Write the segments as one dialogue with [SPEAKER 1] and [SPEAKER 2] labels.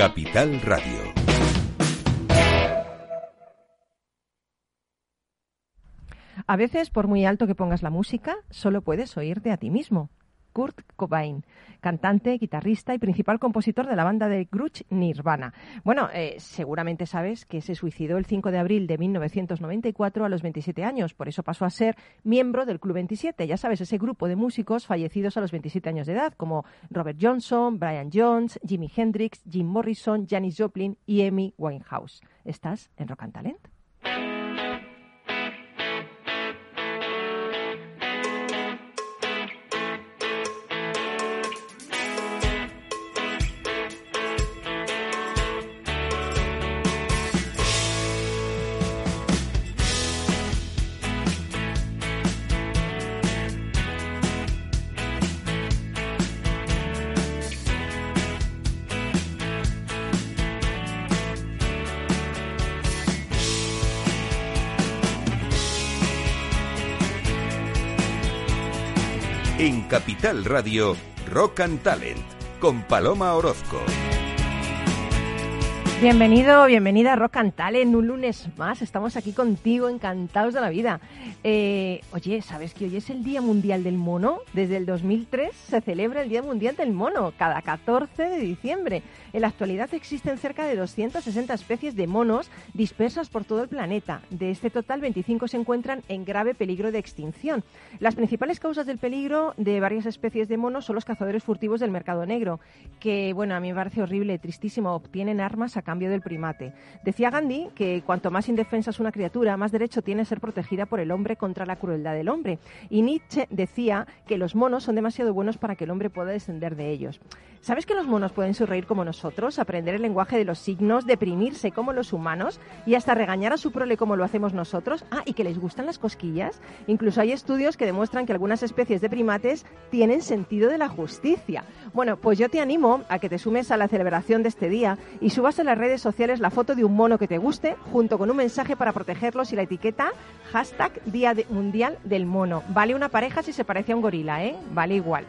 [SPEAKER 1] Capital Radio.
[SPEAKER 2] A veces, por muy alto que pongas la música, solo puedes oírte a ti mismo. Kurt Cobain, cantante, guitarrista y principal compositor de la banda de grunge Nirvana. Bueno, eh, seguramente sabes que se suicidó el 5 de abril de 1994 a los 27 años, por eso pasó a ser miembro del Club 27, ya sabes, ese grupo de músicos fallecidos a los 27 años de edad, como Robert Johnson, Brian Jones, Jimi Hendrix, Jim Morrison, Janis Joplin y Amy Winehouse. ¿Estás en Rock and Talent?
[SPEAKER 1] Capital Radio, Rock and Talent, con Paloma Orozco.
[SPEAKER 2] Bienvenido, bienvenida a Rock and Talent, un lunes más. Estamos aquí contigo, encantados de la vida. Eh, oye, ¿sabes que hoy es el Día Mundial del Mono? Desde el 2003 se celebra el Día Mundial del Mono, cada 14 de diciembre. En la actualidad existen cerca de 260 especies de monos dispersas por todo el planeta. De este total, 25 se encuentran en grave peligro de extinción. Las principales causas del peligro de varias especies de monos son los cazadores furtivos del mercado negro, que, bueno, a mí me parece horrible, tristísimo, obtienen armas a cambio del primate. Decía Gandhi que cuanto más indefensa es una criatura, más derecho tiene a ser protegida por el hombre contra la crueldad del hombre. Y Nietzsche decía que los monos son demasiado buenos para que el hombre pueda descender de ellos. ¿Sabes que los monos pueden sonreír como nosotros, aprender el lenguaje de los signos, deprimirse como los humanos y hasta regañar a su prole como lo hacemos nosotros? Ah, y que les gustan las cosquillas. Incluso hay estudios que demuestran que algunas especies de primates tienen sentido de la justicia. Bueno, pues yo te animo a que te sumes a la celebración de este día y subas a las redes sociales la foto de un mono que te guste junto con un mensaje para protegerlos y la etiqueta hashtag Mundial del Mono. Vale una pareja si se parece a un gorila, ¿eh? Vale igual.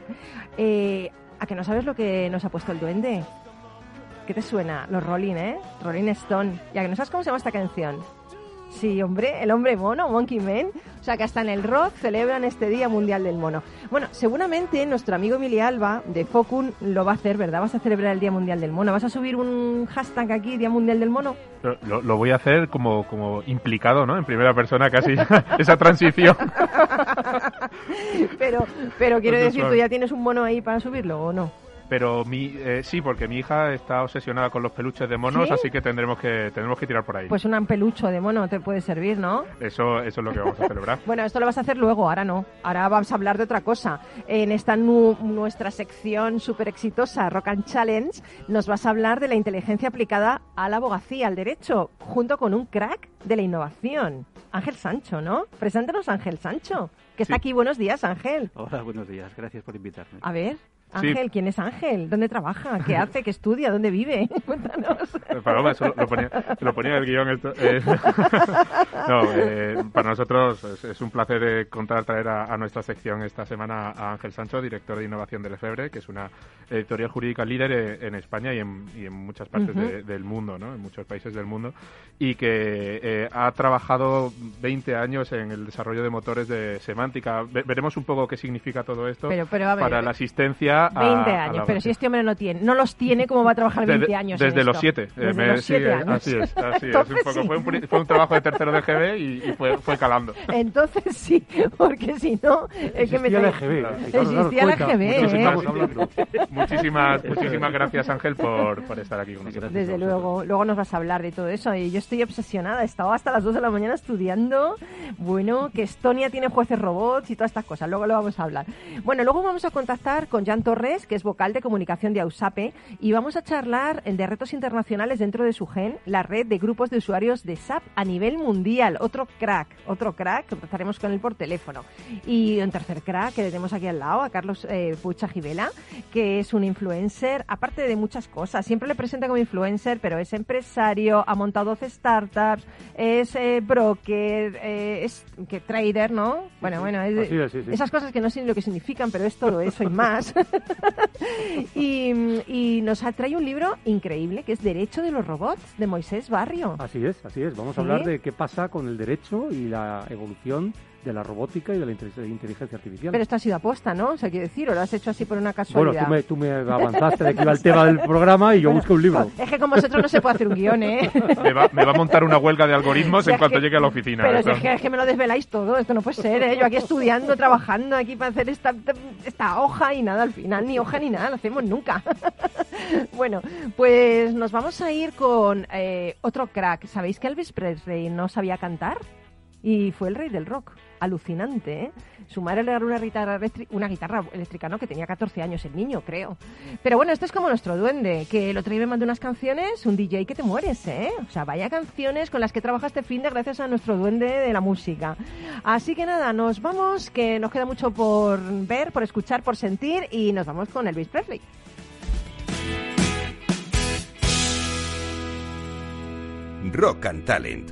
[SPEAKER 2] Eh, ¿A que no sabes lo que nos ha puesto el duende? ¿Qué te suena? Los Rolling, ¿eh? Rolling Stone. ¿Y a que no sabes cómo se llama esta canción? Sí, hombre, el hombre mono, Monkey Man. O sea que hasta en el rock celebran este Día Mundial del Mono. Bueno, seguramente nuestro amigo Emily Alba de Focun lo va a hacer, ¿verdad? Vas a celebrar el Día Mundial del Mono. ¿Vas a subir un hashtag aquí, Día Mundial del Mono?
[SPEAKER 3] Lo, lo voy a hacer como, como implicado, ¿no? En primera persona casi, esa transición.
[SPEAKER 2] pero, pero quiero decir, ¿tú ya tienes un mono ahí para subirlo o no?
[SPEAKER 3] Pero mi, eh, sí, porque mi hija está obsesionada con los peluches de monos,
[SPEAKER 2] ¿Sí?
[SPEAKER 3] así que tendremos que tendremos que tirar por ahí.
[SPEAKER 2] Pues un pelucho de mono te puede servir, ¿no?
[SPEAKER 3] Eso, eso es lo que vamos a celebrar.
[SPEAKER 2] bueno, esto lo vas a hacer luego, ahora no. Ahora vamos a hablar de otra cosa. En esta nu nuestra sección súper exitosa, Rock and Challenge, nos vas a hablar de la inteligencia aplicada a la abogacía, al derecho, junto con un crack de la innovación. Ángel Sancho, ¿no? Preséntanos a Ángel Sancho, que está aquí. Buenos días, Ángel.
[SPEAKER 4] Hola, buenos días. Gracias por invitarme.
[SPEAKER 2] A ver,
[SPEAKER 3] Sí.
[SPEAKER 2] Ángel, ¿quién es Ángel? ¿Dónde trabaja? ¿Qué hace? ¿Qué estudia? ¿Dónde vive? Cuéntanos.
[SPEAKER 3] Paloma, eso lo ponía, lo ponía en el guion. Esto, eh. no, eh, para nosotros es, es un placer eh, contar, traer a, a nuestra sección esta semana a Ángel Sancho, director de innovación de Lefebvre, que es una editorial jurídica líder eh, en España y en, y en muchas partes
[SPEAKER 2] Ujú.
[SPEAKER 3] de- del mundo, ¿no? en muchos países del mundo, y que eh, ha trabajado 20 años en el desarrollo de motores de semántica. Ve- veremos un poco qué significa todo esto
[SPEAKER 2] Pero- pero, ver,
[SPEAKER 3] para la asistencia a-
[SPEAKER 2] 20
[SPEAKER 3] a la
[SPEAKER 2] años, pero
[SPEAKER 3] abogacía.
[SPEAKER 2] si este hombre no tiene, no los tiene, ¿cómo va a trabajar 20
[SPEAKER 3] Desde-
[SPEAKER 2] años? en
[SPEAKER 3] Desde los. Eh, me-
[SPEAKER 2] los
[SPEAKER 3] sí,
[SPEAKER 2] 7
[SPEAKER 3] eh,
[SPEAKER 2] años.
[SPEAKER 3] Así es, así es. Un
[SPEAKER 2] Entonces
[SPEAKER 3] poco,
[SPEAKER 2] sí.
[SPEAKER 3] fue, un, fue un trabajo de tercero de GB y, y fue, fue calando.
[SPEAKER 2] Entonces sí, porque si no, es que me trae-
[SPEAKER 4] EGB.
[SPEAKER 2] Existía
[SPEAKER 4] cuenta,
[SPEAKER 2] EGB, ¿eh?
[SPEAKER 3] Muchísimas, muchísimas gracias, Ángel, por, por estar aquí con nosotros.
[SPEAKER 2] Desde
[SPEAKER 4] a
[SPEAKER 2] luego, luego nos vas a hablar de todo eso. Y yo estoy obsesionada, he estado hasta las 2 de la mañana estudiando, bueno, que Estonia tiene jueces robots y todas estas cosas. Luego lo vamos a hablar. Bueno, luego vamos a contactar con Jan Torres, que es vocal de comunicación de AUSAPE, y vamos a charlar de retos internacionales dentro de su gen, la red de grupos de usuarios de SAP a nivel mundial. Otro crack, otro crack, empezaremos con él por teléfono. Y un tercer crack que tenemos aquí al lado, a Carlos eh, Pucha Gibela, que es un influencer, aparte de muchas cosas. Siempre le presenta como influencer, pero es empresario, ha montado 12 startups, es eh, broker, eh, es que trader, ¿no? Bueno, bueno, es-
[SPEAKER 4] es, sí, sí.
[SPEAKER 2] esas cosas que no sé ni lo que significan, pero es todo eso y más. y, y nos trae un libro increíble que es Derecho de los Robots de Moisés Barrio.
[SPEAKER 5] Así es, así es. Vamos
[SPEAKER 2] ¿Sí?
[SPEAKER 5] a hablar de qué pasa con el derecho y la evolución de la robótica y de la inte- inteligencia artificial.
[SPEAKER 2] Pero esto ha sido aposta, ¿no? O sea, quiero decir, o lo has hecho así por una
[SPEAKER 5] bueno,
[SPEAKER 2] casualidad.
[SPEAKER 5] tú me, tú me avanzaste de que iba el tema del programa y yo busqué un libro.
[SPEAKER 2] Es que con vosotros no se puede hacer un guion, ¿eh?
[SPEAKER 3] Me va, me va a montar una huelga de algoritmos
[SPEAKER 2] Si
[SPEAKER 3] en cuanto
[SPEAKER 2] que-
[SPEAKER 3] llegue a la oficina.
[SPEAKER 2] Pero si es que, es que me lo desveláis todo, esto no puede ser, ¿eh? Yo aquí estudiando, trabajando aquí para hacer esta, esta hoja y nada, al final ni hoja ni nada, lo hacemos nunca. bueno, pues nos vamos a ir con eh, otro crack. ¿Sabéis que Elvis Presley no sabía cantar? Y fue el rey del rock. Alucinante, ¿eh? Su madre le regaló una guitarra, una guitarra eléctrica, ¿no? Que tenía 14 años el niño, creo. Pero bueno, esto es como nuestro duende, que el otro día me mandó unas canciones, un DJ que te mueres, ¿eh? O sea, vaya canciones con las que trabaja este fin de gracias a nuestro duende de la música. Así que nada, nos vamos, que nos queda mucho por ver, por escuchar, por sentir, y nos vamos con Elvis Presley.
[SPEAKER 1] Rock and Talent,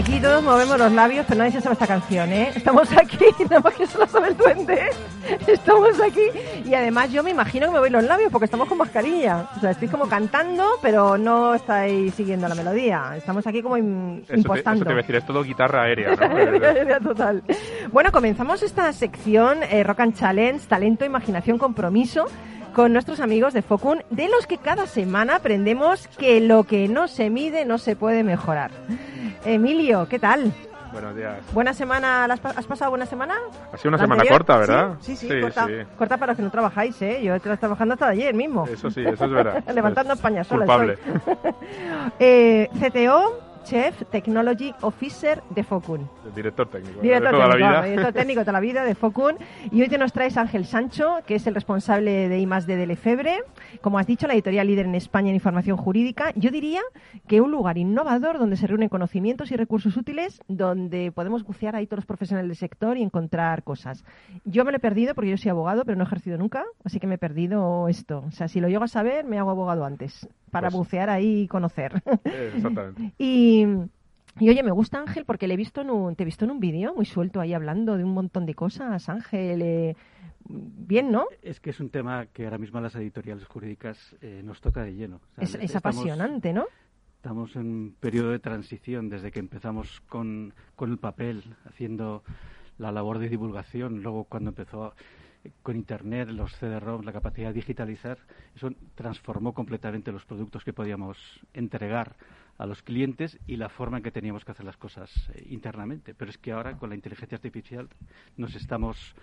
[SPEAKER 2] Aquí todos movemos los labios, pero nadie se sabe esta canción, ¿eh? Estamos aquí, nada más que se lo sabe el duende. Estamos aquí y además yo me imagino que me voy los labios porque estamos con mascarilla. O sea, estoy como cantando, pero no estáis siguiendo la melodía. Estamos aquí como im-
[SPEAKER 3] Eso te, eso
[SPEAKER 2] impostando.
[SPEAKER 3] te iba a decir, es todo guitarra aérea, ¿no?
[SPEAKER 2] Ya, Total. Bueno, comenzamos esta sección eh, Rock and Challenge, talento, imaginación, compromiso con nuestros amigos de Focun, de los que cada semana aprendemos que lo que no se mide no se puede mejorar. Emilio, ¿qué tal?
[SPEAKER 3] Buenos días.
[SPEAKER 2] ¿Buena semana? ¿la has, pa- has pasado buena semana?
[SPEAKER 3] Ha sido una
[SPEAKER 2] ¿La
[SPEAKER 3] semana
[SPEAKER 2] anterior?
[SPEAKER 3] corta, ¿verdad?
[SPEAKER 2] Sí, sí, sí,
[SPEAKER 3] Sí,
[SPEAKER 2] corta,
[SPEAKER 3] sí.
[SPEAKER 2] corta para los que no trabajáis, ¿eh? Yo estoy trabajando hasta ayer mismo.
[SPEAKER 3] Eso sí, eso es verdad.
[SPEAKER 2] Levantando
[SPEAKER 3] Es
[SPEAKER 2] España sola
[SPEAKER 3] Culpable.
[SPEAKER 2] Eh, CTO, Chef Technology Officer de Focun.
[SPEAKER 3] El director técnico.
[SPEAKER 2] Director
[SPEAKER 3] de toda
[SPEAKER 2] técnico,
[SPEAKER 3] la vida.
[SPEAKER 2] director técnico de toda la vida de Focun. Y hoy te nos traes Ángel Sancho, que es el responsable de I+D de Lefebre. Como has dicho, la editorial líder en España en información jurídica. Yo diría que un lugar innovador donde se reúnen conocimientos y recursos útiles, donde podemos bucear ahí todos los profesionales del sector y encontrar cosas. Yo me lo he perdido porque yo soy abogado, pero no he ejercido nunca, así que me he perdido esto. O sea, si lo llego a saber, me hago abogado antes, para
[SPEAKER 3] Pues-
[SPEAKER 2] bucear ahí y conocer.
[SPEAKER 3] Eh, Exactamente.
[SPEAKER 2] Y, y oye, me gusta Ángel porque le he visto en un, te he visto en un vídeo muy suelto ahí hablando de un montón de cosas, Ángel. eh, bien, ¿no?
[SPEAKER 4] Es que es un tema que ahora mismo a las editoriales jurídicas eh, nos toca de lleno. O sea,
[SPEAKER 2] Es, es
[SPEAKER 4] estamos-
[SPEAKER 2] apasionante, ¿no?
[SPEAKER 4] Estamos en un periodo de transición desde que empezamos con, con el papel, haciendo la labor de divulgación, luego cuando empezó con Internet, los CD-ROM, la capacidad de digitalizar, eso transformó completamente los productos que podíamos entregar a los clientes y la forma en que teníamos que hacer las cosas eh, internamente. Pero es que ahora con la inteligencia artificial nos estamos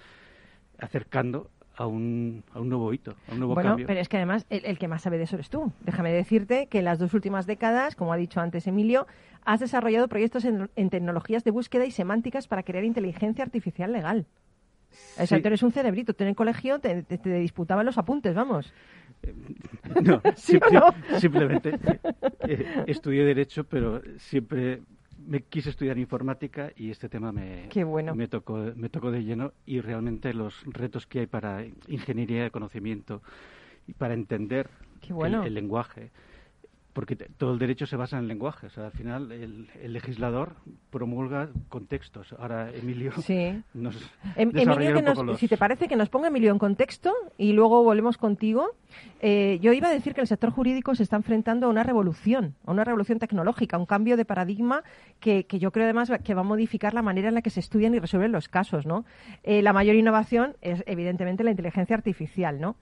[SPEAKER 4] acercando a un, a un nuevo hito, a un nuevo
[SPEAKER 2] Bueno,
[SPEAKER 4] cambio.
[SPEAKER 2] pero es que además el, el que más sabe de eso eres tú. Déjame decirte que en las dos últimas décadas, como ha dicho antes Emilio, has desarrollado proyectos en, en tecnologías de búsqueda y semánticas para crear inteligencia artificial legal. O sea,
[SPEAKER 4] Sí.
[SPEAKER 2] tú eres un cerebrito. Tú en el colegio te, te- te disputaban los apuntes, vamos.
[SPEAKER 4] No,
[SPEAKER 2] ¿Sí
[SPEAKER 4] simple-
[SPEAKER 2] no?
[SPEAKER 4] simplemente eh, estudié Derecho, pero siempre me quise estudiar informática y este tema me,
[SPEAKER 2] Qué bueno.
[SPEAKER 4] me, tocó, me tocó de lleno y realmente los retos que hay para ingeniería de conocimiento y para entender
[SPEAKER 2] bueno.
[SPEAKER 4] el, el lenguaje, porque todo el derecho se basa en el lenguaje. O sea, al final el, el legislador promulga contextos. Ahora Emilio
[SPEAKER 2] Sí.
[SPEAKER 4] nos
[SPEAKER 2] Em- Emilio, que
[SPEAKER 4] un
[SPEAKER 2] nos-
[SPEAKER 4] poco los-
[SPEAKER 2] si te parece que nos ponga Emilio en contexto y luego volvemos contigo. Eh, yo iba a decir que el sector jurídico se está enfrentando a una revolución, a una revolución tecnológica, un cambio de paradigma que, que yo creo además que va a modificar la manera en la que se estudian y resuelven los casos. ¿no? Eh, la mayor innovación es evidentemente la inteligencia artificial. ¿no?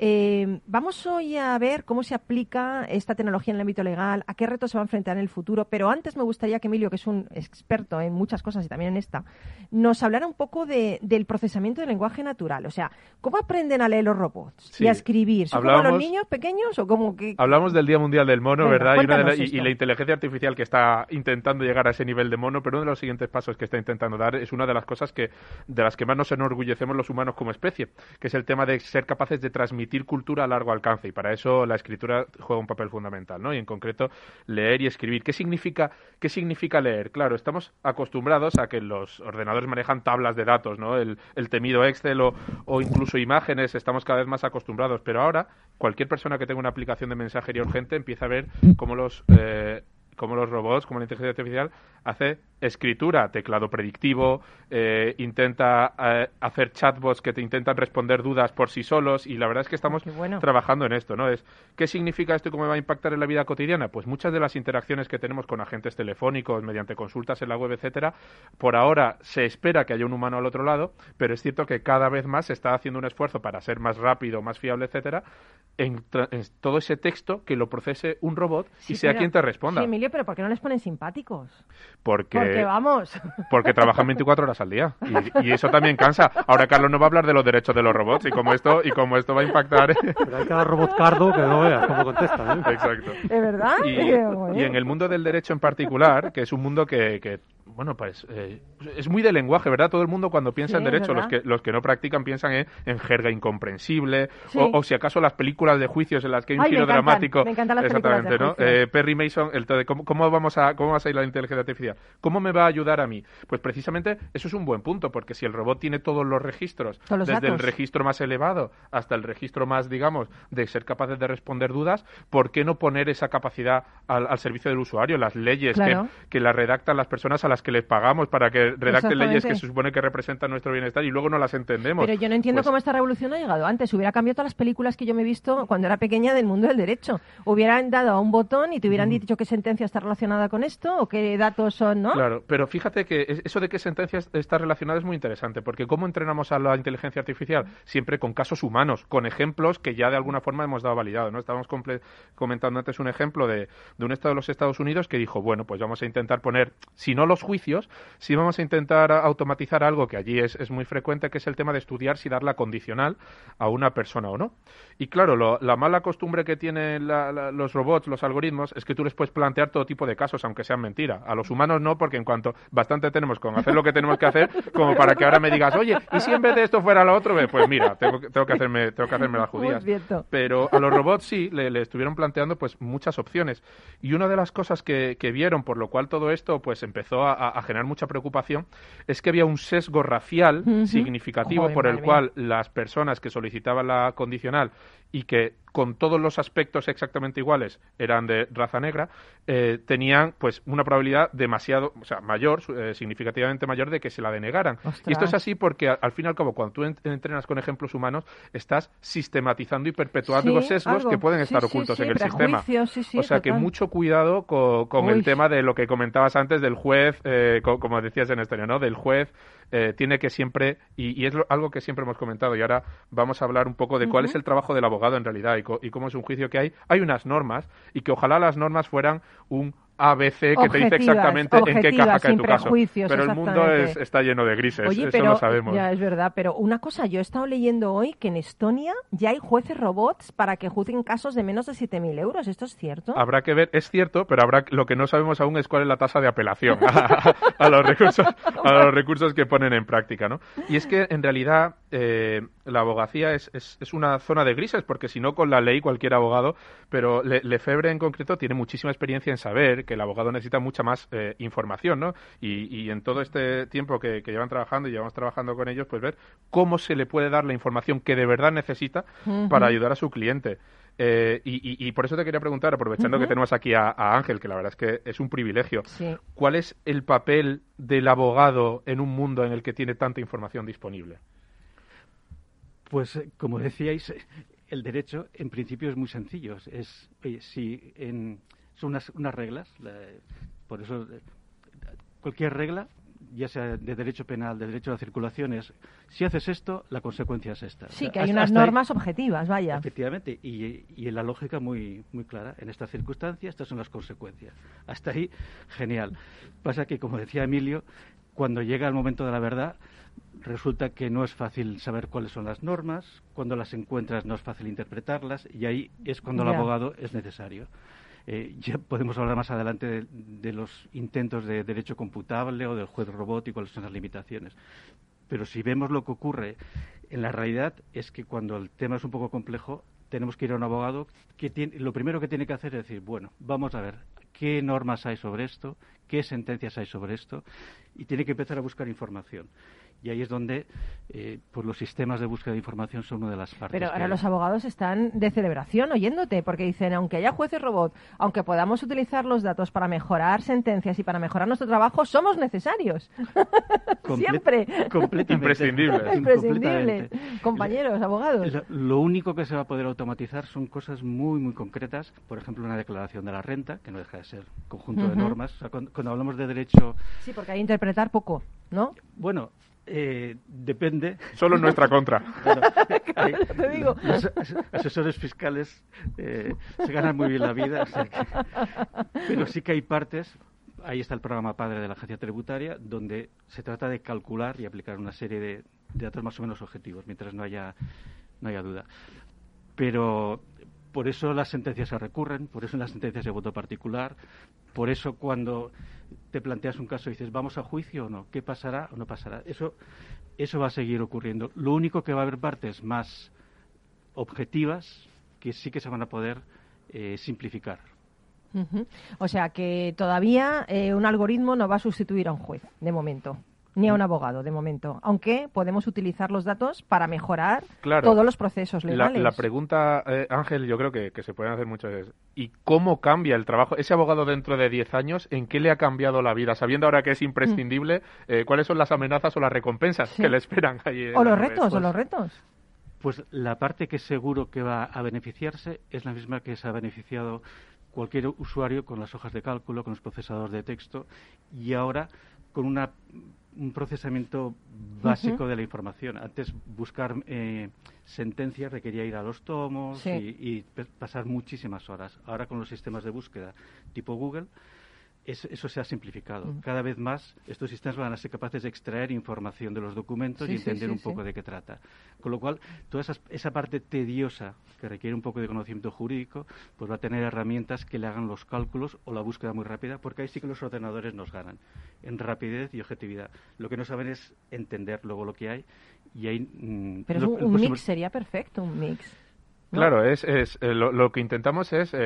[SPEAKER 2] Eh, vamos hoy a ver cómo se aplica esta tecnología en el ámbito legal, a qué retos se va a enfrentar en el futuro, pero antes me gustaría que Emilio, que es un experto en muchas cosas y también en esta, nos hablara un poco de- del procesamiento del lenguaje natural. O sea, ¿cómo aprenden a leer los robots
[SPEAKER 3] Sí.
[SPEAKER 2] y a escribir? ¿Son como los niños pequeños o como que...?
[SPEAKER 3] Hablamos del Día Mundial del Mono,
[SPEAKER 2] Venga,
[SPEAKER 3] ¿verdad? Y, una de la, y- la inteligencia artificial que está intentando llegar a ese nivel de mono, pero uno de los siguientes pasos que está intentando dar es una de las cosas que de las que más nos enorgullecemos los humanos como especie, que es el tema de ser capaces de transmitir cultura a largo alcance. Y para eso la escritura juega un papel fundamental, ¿no? Y en concreto leer y escribir. ¿Qué significa, qué significa leer? Claro, estamos acostumbrados a que los ordenadores manejan tablas de datos, ¿no? El, temido Excel o, o incluso imágenes, estamos cada vez más acostumbrados. Pero ahora, cualquier persona que tenga una aplicación de mensajería urgente empieza a ver cómo los, eh, cómo los robots, como la inteligencia artificial, hace escritura, teclado predictivo, eh, intenta eh, hacer chatbots que te intentan responder dudas por sí solos y la verdad es que estamos
[SPEAKER 2] bueno.
[SPEAKER 3] trabajando en esto, ¿no? Es ¿qué significa esto y cómo va a impactar en la vida cotidiana? Pues muchas de las interacciones que tenemos con agentes telefónicos, mediante consultas en la web, etcétera, por ahora se espera que haya un humano al otro lado, pero es cierto que cada vez más se está haciendo un esfuerzo para ser más rápido, más fiable, etcétera, en, en todo ese texto que lo procese un robot
[SPEAKER 2] Sí,
[SPEAKER 3] y sea
[SPEAKER 2] pero-
[SPEAKER 3] quien te responda,
[SPEAKER 2] Sí, Emilio, pero ¿por qué no les ponen simpáticos?
[SPEAKER 3] porque
[SPEAKER 2] Porque vamos...
[SPEAKER 3] porque trabajan 24 horas al día y, y eso también cansa. Ahora Carlos no va a hablar de los derechos de los robots y como esto y como esto va a impactar.
[SPEAKER 5] Pero hay cada robot cardo que no veas cómo contesta. ¿eh?
[SPEAKER 3] Exacto.
[SPEAKER 2] ¿Es verdad?
[SPEAKER 3] Y, en el mundo del derecho en particular, que es un mundo que, que, bueno, pues eh, es muy de lenguaje, ¿verdad? Todo el mundo cuando piensa
[SPEAKER 2] Sí,
[SPEAKER 3] en derecho, los que, los que no practican piensan en, en jerga incomprensible,
[SPEAKER 2] Sí.
[SPEAKER 3] o, o si acaso las películas de juicios en las que hay un
[SPEAKER 2] Ay, me
[SPEAKER 3] giro
[SPEAKER 2] encantan,
[SPEAKER 3] dramático.
[SPEAKER 2] me encantan las películas de
[SPEAKER 3] Exactamente, ¿no? Eh, Perry Mason, el de cómo, cómo vamos a, cómo va a ir la inteligencia artificial. ¿Cómo me va a ayudar a mí? Pues precisamente eso es un buen punto, porque si el robot tiene todos los registros,
[SPEAKER 2] Todos los
[SPEAKER 3] desde el registro más elevado hasta el registro más, digamos, de ser capaces de responder dudas, ¿por qué no poner esa capacidad al, al servicio del usuario? Las leyes
[SPEAKER 2] Claro.
[SPEAKER 3] que, que las redactan las personas a las que les pagamos para que redacten leyes que se supone que representan nuestro bienestar y luego no las entendemos.
[SPEAKER 2] Pero yo no entiendo
[SPEAKER 3] Pues-
[SPEAKER 2] cómo esta revolución ha llegado antes. Hubiera cambiado todas las películas que yo me he visto cuando era pequeña del mundo del derecho. Hubieran dado a un botón y te hubieran dicho qué sentencia está relacionada con esto o qué datos son, ¿no?
[SPEAKER 3] Claro, pero fíjate que es- eso de qué sentencias está relacionado es muy interesante, porque ¿cómo entrenamos a la inteligencia artificial? Siempre con casos humanos, con ejemplos que ya de alguna forma hemos dado validado, ¿no? Estábamos comentando antes un ejemplo de, de un estado de los Estados Unidos que dijo, bueno, pues vamos a intentar poner, si no los juicios, si vamos a intentar automatizar algo que allí es, es muy frecuente, que es el tema de estudiar si dar la condicional a una persona o no. Y claro, lo- la mala costumbre que tienen la- la- los robots, los algoritmos, es que tú les puedes plantear todo tipo de casos, aunque sean mentira. A los humanos no, porque en cuanto bastante tenemos con hacer lo que tenemos que hacer, como para que ahora me digas, oye, ¿y si en vez de esto fuera lo otro? Pues mira, tengo, que- tengo que hacerme, tengo que hacerme las judías. Pero a los robots sí, le, le estuvieron planteando pues muchas opciones. Y una de las cosas que, que vieron, por lo cual todo esto pues empezó a, a generar mucha preocupación, es que había un sesgo racial significativo
[SPEAKER 2] Joder,
[SPEAKER 3] por el cual las personas que solicitaban la condicional y que con todos los aspectos exactamente iguales eran de raza negra, eh, tenían pues una probabilidad demasiado, o sea, mayor, eh, significativamente mayor de que se la denegaran. Y esto es así porque al, al fin y al cabo, cuando tú en- entrenas con ejemplos humanos, estás sistematizando y perpetuando
[SPEAKER 2] Sí,
[SPEAKER 3] sesgos
[SPEAKER 2] algo.
[SPEAKER 3] que pueden estar
[SPEAKER 2] sí,
[SPEAKER 3] ocultos
[SPEAKER 2] sí,
[SPEAKER 3] en el sistema. o sea que mucho cuidado co- con,
[SPEAKER 2] Uy.
[SPEAKER 3] el tema de lo que comentabas antes del juez, eh, co- como decías en historia, ¿no? Del juez eh, tiene que siempre, y, y es lo- algo que siempre hemos comentado, y ahora vamos a hablar un poco de cuál es el trabajo del abogado en realidad y, co- y cómo es un juicio que hay. Hay unas normas y que ojalá las normas fueran un ABC que te dice
[SPEAKER 2] Objetivas,
[SPEAKER 3] exactamente en qué
[SPEAKER 2] objetivas,
[SPEAKER 3] caja cae tu caso. Pero el mundo es- está lleno de grises,
[SPEAKER 2] Oye,
[SPEAKER 3] eso
[SPEAKER 2] pero
[SPEAKER 3] lo sabemos.
[SPEAKER 2] ya es verdad, pero una cosa, yo he estado leyendo hoy que en Estonia ya hay jueces robots para que juzguen casos de menos de 7.000 euros. ¿Esto es cierto?
[SPEAKER 3] Habrá que ver, es cierto, pero habrá lo que no sabemos aún es cuál es la tasa de apelación a, a los recursos a los recursos que ponen en práctica, ¿no? Y es que en realidad eh, la abogacía es, es, es una zona de grises, porque si no con la ley cualquier abogado, pero Le- Lefebvre en concreto tiene muchísima experiencia en saber que el abogado necesita mucha más eh, información, ¿no? Y, y en todo este tiempo que, que llevan trabajando y llevamos trabajando con ellos, pues ver cómo se le puede dar la información que de verdad necesita para ayudar a su cliente. Eh, y, y- y por eso te quería preguntar, aprovechando que tenemos aquí a, a Ángel, que la verdad es que es un privilegio,
[SPEAKER 2] Sí.
[SPEAKER 3] ¿cuál es el papel del abogado en un mundo en el que tiene tanta información disponible?
[SPEAKER 4] Pues eh, como decíais, el derecho en principio es muy sencillo. Es, oye, si en, son unas, unas reglas, la- por eso eh, cualquier regla, ya sea de derecho penal, de derecho a la circulación, es si haces esto, la consecuencia es esta.
[SPEAKER 2] Sí, que hay
[SPEAKER 4] hasta-
[SPEAKER 2] unas
[SPEAKER 4] hasta ahí-
[SPEAKER 2] normas objetivas, vaya.
[SPEAKER 4] Efectivamente, y, y en la lógica muy, muy clara. En esta circunstancia, estas son las consecuencias. Hasta ahí, genial. Pasa que, como decía Emilio, cuando llega el momento de la verdad, resulta que no es fácil saber cuáles son las normas, cuando las encuentras no es fácil interpretarlas, y ahí es cuando el abogado es necesario. Eh, ya podemos hablar más adelante de, los intentos de derecho computable o del juez robótico, son las limitaciones. Pero si vemos lo que ocurre en la realidad es que cuando el tema es un poco complejo, tenemos que ir a un abogado que tiene, lo primero que tiene que hacer es decir, bueno, vamos a ver qué normas hay sobre esto, qué sentencias hay sobre esto, y tiene que empezar a buscar información. Y ahí es donde eh, pues los sistemas de búsqueda de información son una de las partes.
[SPEAKER 2] Pero ahora
[SPEAKER 4] hay.
[SPEAKER 2] los abogados están de celebración oyéndote, porque dicen, aunque haya jueces robot, aunque podamos utilizar los datos para mejorar sentencias y para mejorar nuestro trabajo, somos necesarios.
[SPEAKER 4] Comple-
[SPEAKER 2] Siempre.
[SPEAKER 4] completamente.
[SPEAKER 3] Imprescindibles.
[SPEAKER 2] Imprescindible. Compañeros, abogados.
[SPEAKER 4] Lo, lo único que se va a poder automatizar son cosas muy, muy concretas. Por ejemplo, una declaración de la renta, que no deja de ser conjunto de normas. O sea, cuando, cuando hablamos de derecho,
[SPEAKER 2] Sí, porque hay que interpretar poco, ¿no?
[SPEAKER 4] bueno, eh, depende.
[SPEAKER 3] Solo en nuestra contra.
[SPEAKER 4] Claro, hay-
[SPEAKER 2] te digo.
[SPEAKER 4] Los as- asesores fiscales eh, se ganan muy bien la vida, o sea que- pero sí que hay partes. Ahí está el programa padre de la agencia tributaria, donde se trata de calcular y aplicar una serie de, de datos más o menos objetivos, mientras no haya, no haya duda. Pero por eso las sentencias se recurren, por eso las sentencias de voto particular, por eso cuando te planteas un caso y dices, ¿vamos a juicio o no? ¿Qué pasará o no pasará? Eso, eso va a seguir ocurriendo. Lo único que va a haber partes más objetivas que sí que se van a poder eh, simplificar.
[SPEAKER 2] O sea que todavía eh, un algoritmo no va a sustituir a un juez, de momento, ni a un abogado, de momento. Aunque podemos utilizar los datos para mejorar
[SPEAKER 3] Claro.
[SPEAKER 2] todos los procesos
[SPEAKER 3] La,
[SPEAKER 2] legales.
[SPEAKER 3] la pregunta, eh, Ángel, yo creo que, que se pueden hacer muchas veces. ¿Y cómo cambia el trabajo? Ese abogado dentro de 10 años, ¿en qué le ha cambiado la vida? Sabiendo ahora que es imprescindible, eh, ¿cuáles son las amenazas o las recompensas
[SPEAKER 2] Sí.
[SPEAKER 3] que le esperan ahí? en
[SPEAKER 2] o
[SPEAKER 3] la
[SPEAKER 2] los retos, o
[SPEAKER 3] Pues,
[SPEAKER 2] los retos.
[SPEAKER 4] Pues la parte que seguro que va a beneficiarse es la misma que se ha beneficiado cualquier usuario con las hojas de cálculo, con los procesadores de texto y ahora con una, un procesamiento básico de la información. Antes buscar eh, sentencias requería ir a los tomos
[SPEAKER 2] Sí.
[SPEAKER 4] y, y pasar muchísimas horas. Ahora con los sistemas de búsqueda tipo Google eso se ha simplificado.
[SPEAKER 2] Mm.
[SPEAKER 4] Cada vez más estos sistemas van a ser capaces de extraer información de los documentos
[SPEAKER 2] Sí,
[SPEAKER 4] y entender
[SPEAKER 2] sí,
[SPEAKER 4] un poco de qué trata. Con lo cual, toda esas- esa parte tediosa que requiere un poco de conocimiento jurídico, pues va a tener herramientas que le hagan los cálculos o la búsqueda muy rápida, porque ahí sí que los ordenadores nos ganan en rapidez y objetividad. Lo que no saben es entender luego lo que hay y ahí... mm,
[SPEAKER 2] Pero
[SPEAKER 4] lo-
[SPEAKER 2] un, mix sería perfecto, un mix. ¿No?
[SPEAKER 3] Claro, es, es, eh, lo, lo que intentamos es eh,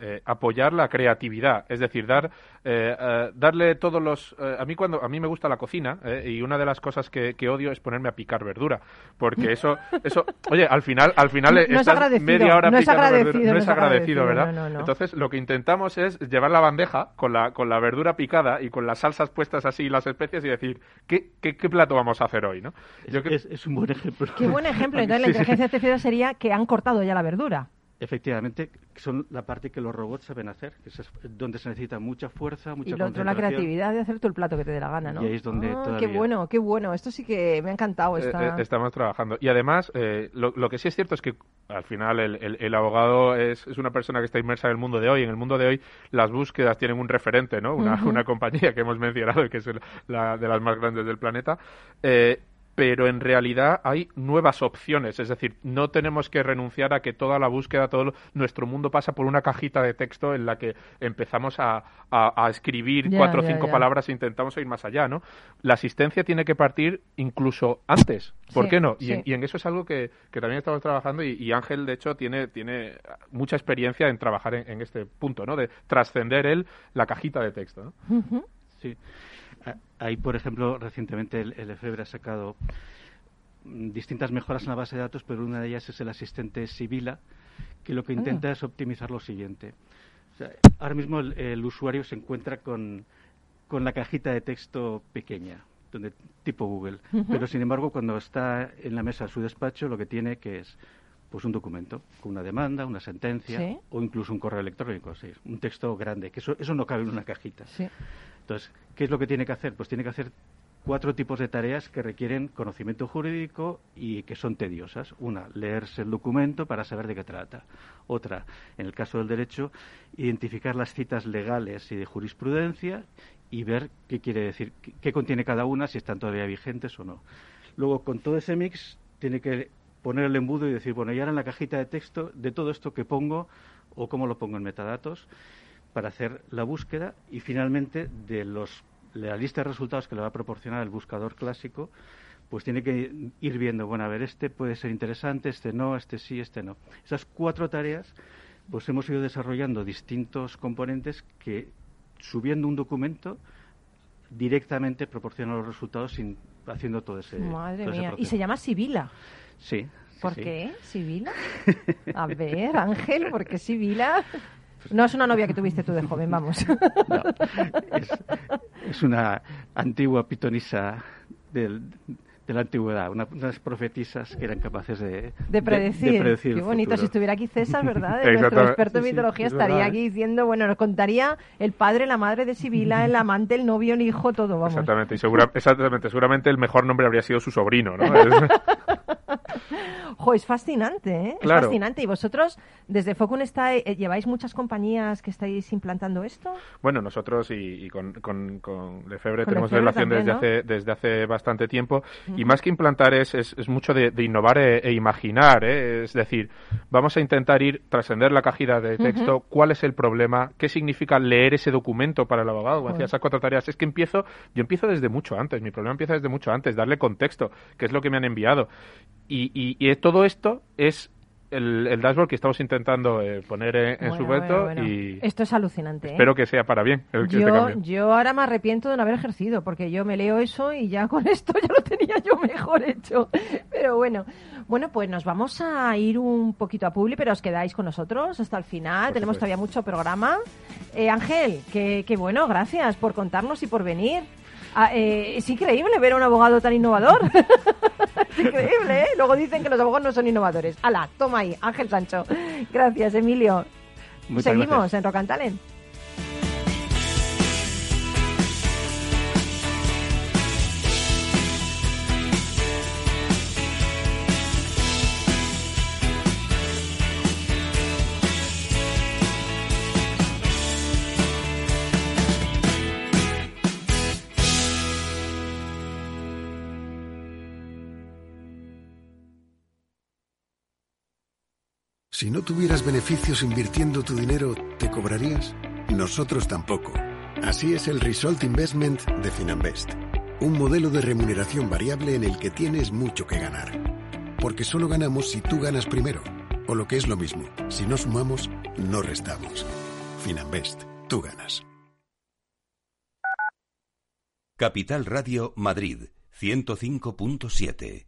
[SPEAKER 3] eh, apoyar la creatividad, es decir, dar, eh, eh, darle todos los. eh, a mí cuando a mí me gusta la cocina eh, y una de las cosas que, que odio es ponerme a picar verdura, porque eso, eso, oye, al final, al final
[SPEAKER 2] No es
[SPEAKER 3] estás media hora
[SPEAKER 2] no es
[SPEAKER 3] picando
[SPEAKER 2] agradecido,
[SPEAKER 3] verdura,
[SPEAKER 2] no es agradecido,
[SPEAKER 3] ¿verdad?
[SPEAKER 2] no, no, no.
[SPEAKER 3] Entonces lo que intentamos es llevar la bandeja con la con la verdura picada y con las salsas puestas así y las especias y decir qué, qué, qué plato vamos a hacer hoy, ¿no? Yo creo-
[SPEAKER 4] es, es un buen ejemplo.
[SPEAKER 2] Qué buen ejemplo. Entonces la
[SPEAKER 4] Sí, sí.
[SPEAKER 2] inteligencia artificial sería que han cortado ya la verdura.
[SPEAKER 4] Efectivamente, son la parte que los robots saben hacer, que es donde se necesita mucha fuerza, mucha
[SPEAKER 2] Y lo otro, la creatividad de hacer tú el plato que te dé la gana, ¿no?
[SPEAKER 4] Y ahí es donde
[SPEAKER 2] Ah, Qué
[SPEAKER 4] todavía-
[SPEAKER 2] bueno, qué bueno. Esto sí que me ha encantado.
[SPEAKER 3] Eh,
[SPEAKER 2] Esta...
[SPEAKER 3] eh, estamos trabajando. Y además, eh, lo, lo que sí es cierto es que al final el, el- el abogado es, es una persona que está inmersa en el mundo de hoy. En el mundo de hoy las búsquedas tienen un referente, ¿no? Una,
[SPEAKER 2] Ujú.
[SPEAKER 3] una compañía que hemos mencionado y que es el- la de las más grandes del planeta. Eh, pero en realidad hay nuevas opciones, es decir, no tenemos que renunciar a que toda la búsqueda, todo lo- nuestro mundo pasa por una cajita de texto en la que empezamos a, a- a escribir cuatro o cinco palabras e intentamos ir más allá, ¿no? La asistencia tiene que partir incluso antes, ¿por
[SPEAKER 2] Sí,
[SPEAKER 3] qué no? Y,
[SPEAKER 2] sí.
[SPEAKER 3] en, y en eso es algo que, que también estamos trabajando y, y Ángel, de hecho, tiene, tiene mucha experiencia en trabajar en, en este punto, ¿no? De trascender él la cajita de texto, ¿no?
[SPEAKER 4] Sí. Ah, Ahí, por ejemplo, recientemente el, el Efebre ha sacado mm, distintas mejoras en la base de datos, pero una de ellas es el asistente Sibila, que lo que intenta es optimizar lo siguiente. O sea, ahora mismo el, el usuario se encuentra con, con la cajita de texto pequeña, donde, tipo Google, pero sin embargo cuando está en la mesa de su despacho lo que tiene que es pues un documento con una demanda, una sentencia
[SPEAKER 2] Sí.
[SPEAKER 4] o incluso un correo electrónico, sí, un texto grande, que eso, eso no cabe en una cajita.
[SPEAKER 2] Sí.
[SPEAKER 4] Entonces, ¿qué es lo que tiene que hacer? Pues tiene que hacer cuatro tipos de tareas que requieren conocimiento jurídico y que son tediosas. Una, leerse el documento para saber de qué trata. Otra, en el caso del derecho, identificar las citas legales y de jurisprudencia y ver qué quiere decir, qué, contiene cada una, si están todavía vigentes o no. Luego, con todo ese mix, tiene que poner el embudo y decir, bueno, y ahora en la cajita de texto de todo esto que pongo o cómo lo pongo en metadatos para hacer la búsqueda y finalmente de los la lista de resultados que le va a proporcionar el buscador clásico pues tiene que ir viendo bueno a ver este puede ser interesante este no este sí este no esas cuatro tareas pues hemos ido desarrollando distintos componentes que subiendo un documento directamente proporcionan los resultados sin haciendo todo ese
[SPEAKER 2] Madre
[SPEAKER 4] todo ese
[SPEAKER 2] mía. Y se llama Sibila.
[SPEAKER 4] sí sí,
[SPEAKER 2] ¿Por
[SPEAKER 4] sí.
[SPEAKER 2] qué? ¿Sibila? A ver, Ángel, ¿por qué Sibila? No es una novia que tuviste tú de joven, vamos.
[SPEAKER 4] No, es, es una antigua pitonisa del- de la antigüedad, una- unas profetisas que eran capaces de,
[SPEAKER 2] De predecir.
[SPEAKER 4] predecir
[SPEAKER 2] Qué bonito.
[SPEAKER 4] futuro.
[SPEAKER 2] Si estuviera aquí César, ¿verdad? De nuestro experto en
[SPEAKER 5] Sí, sí,
[SPEAKER 2] mitología
[SPEAKER 5] es
[SPEAKER 2] estaría
[SPEAKER 5] verdad,
[SPEAKER 2] aquí diciendo, bueno, nos contaría el padre, la madre de Sibila, el amante, el novio, el hijo, todo, vamos.
[SPEAKER 3] Exactamente, y segura- exactamente, seguramente el mejor nombre habría sido su sobrino, ¿no?
[SPEAKER 2] Jo, es fascinante, ¿eh?
[SPEAKER 3] Claro.
[SPEAKER 2] Es fascinante. ¿Y vosotros, desde Focun, está, eh, lleváis muchas compañías que estáis implantando esto?
[SPEAKER 3] Bueno, nosotros y, y con, con, con Lefebvre
[SPEAKER 2] Con
[SPEAKER 3] tenemos
[SPEAKER 2] Lefebvre
[SPEAKER 3] relación
[SPEAKER 2] también,
[SPEAKER 3] desde,
[SPEAKER 2] ¿no?
[SPEAKER 3] hace, desde hace bastante tiempo y más que implantar es, es, es mucho de, de innovar e, e imaginar, ¿eh? es decir, vamos a intentar ir, trascender la cajita de texto, cuál es el problema, qué significa leer ese documento para el abogado, decía,
[SPEAKER 2] Joder.
[SPEAKER 3] esas cuatro tareas, es que empiezo, yo empiezo desde mucho antes, mi problema empieza desde mucho antes, darle contexto, que es lo que me han enviado. Y, y, y todo esto es el, el dashboard que estamos intentando eh, poner en, en su
[SPEAKER 2] bueno, bueno.
[SPEAKER 3] y
[SPEAKER 2] Esto es alucinante, ¿eh?
[SPEAKER 3] espero que sea para bien el, este
[SPEAKER 2] yo, yo ahora me arrepiento de no haber ejercido, porque yo me leo eso y ya con esto ya lo tenía yo mejor hecho. Pero bueno, bueno, pues nos vamos a ir un poquito a Publi, pero os quedáis con nosotros hasta el final.
[SPEAKER 3] Por
[SPEAKER 2] Tenemos
[SPEAKER 3] supuesto.
[SPEAKER 2] todavía mucho programa. Eh, Ángel, que, que bueno, gracias por contarnos y por venir. Ah, eh, es increíble ver a un abogado tan innovador. es increíble, ¿eh? Luego dicen que los abogados no son innovadores. Ala, toma ahí, Ángel Sancho. Gracias, Emilio.
[SPEAKER 4] Muchas
[SPEAKER 2] Seguimos
[SPEAKER 4] gracias.
[SPEAKER 2] en Rock and Talent.
[SPEAKER 6] Si no tuvieras beneficios invirtiendo tu dinero, ¿te cobrarías? Nosotros tampoco. Así es el Result Investment de Finanbest. Un modelo de remuneración variable en el que tienes mucho que ganar. Porque solo ganamos si tú ganas primero. O lo que es lo mismo, si no sumamos, no restamos. Finanbest, tú ganas.
[SPEAKER 1] Capital Radio Madrid 105.7.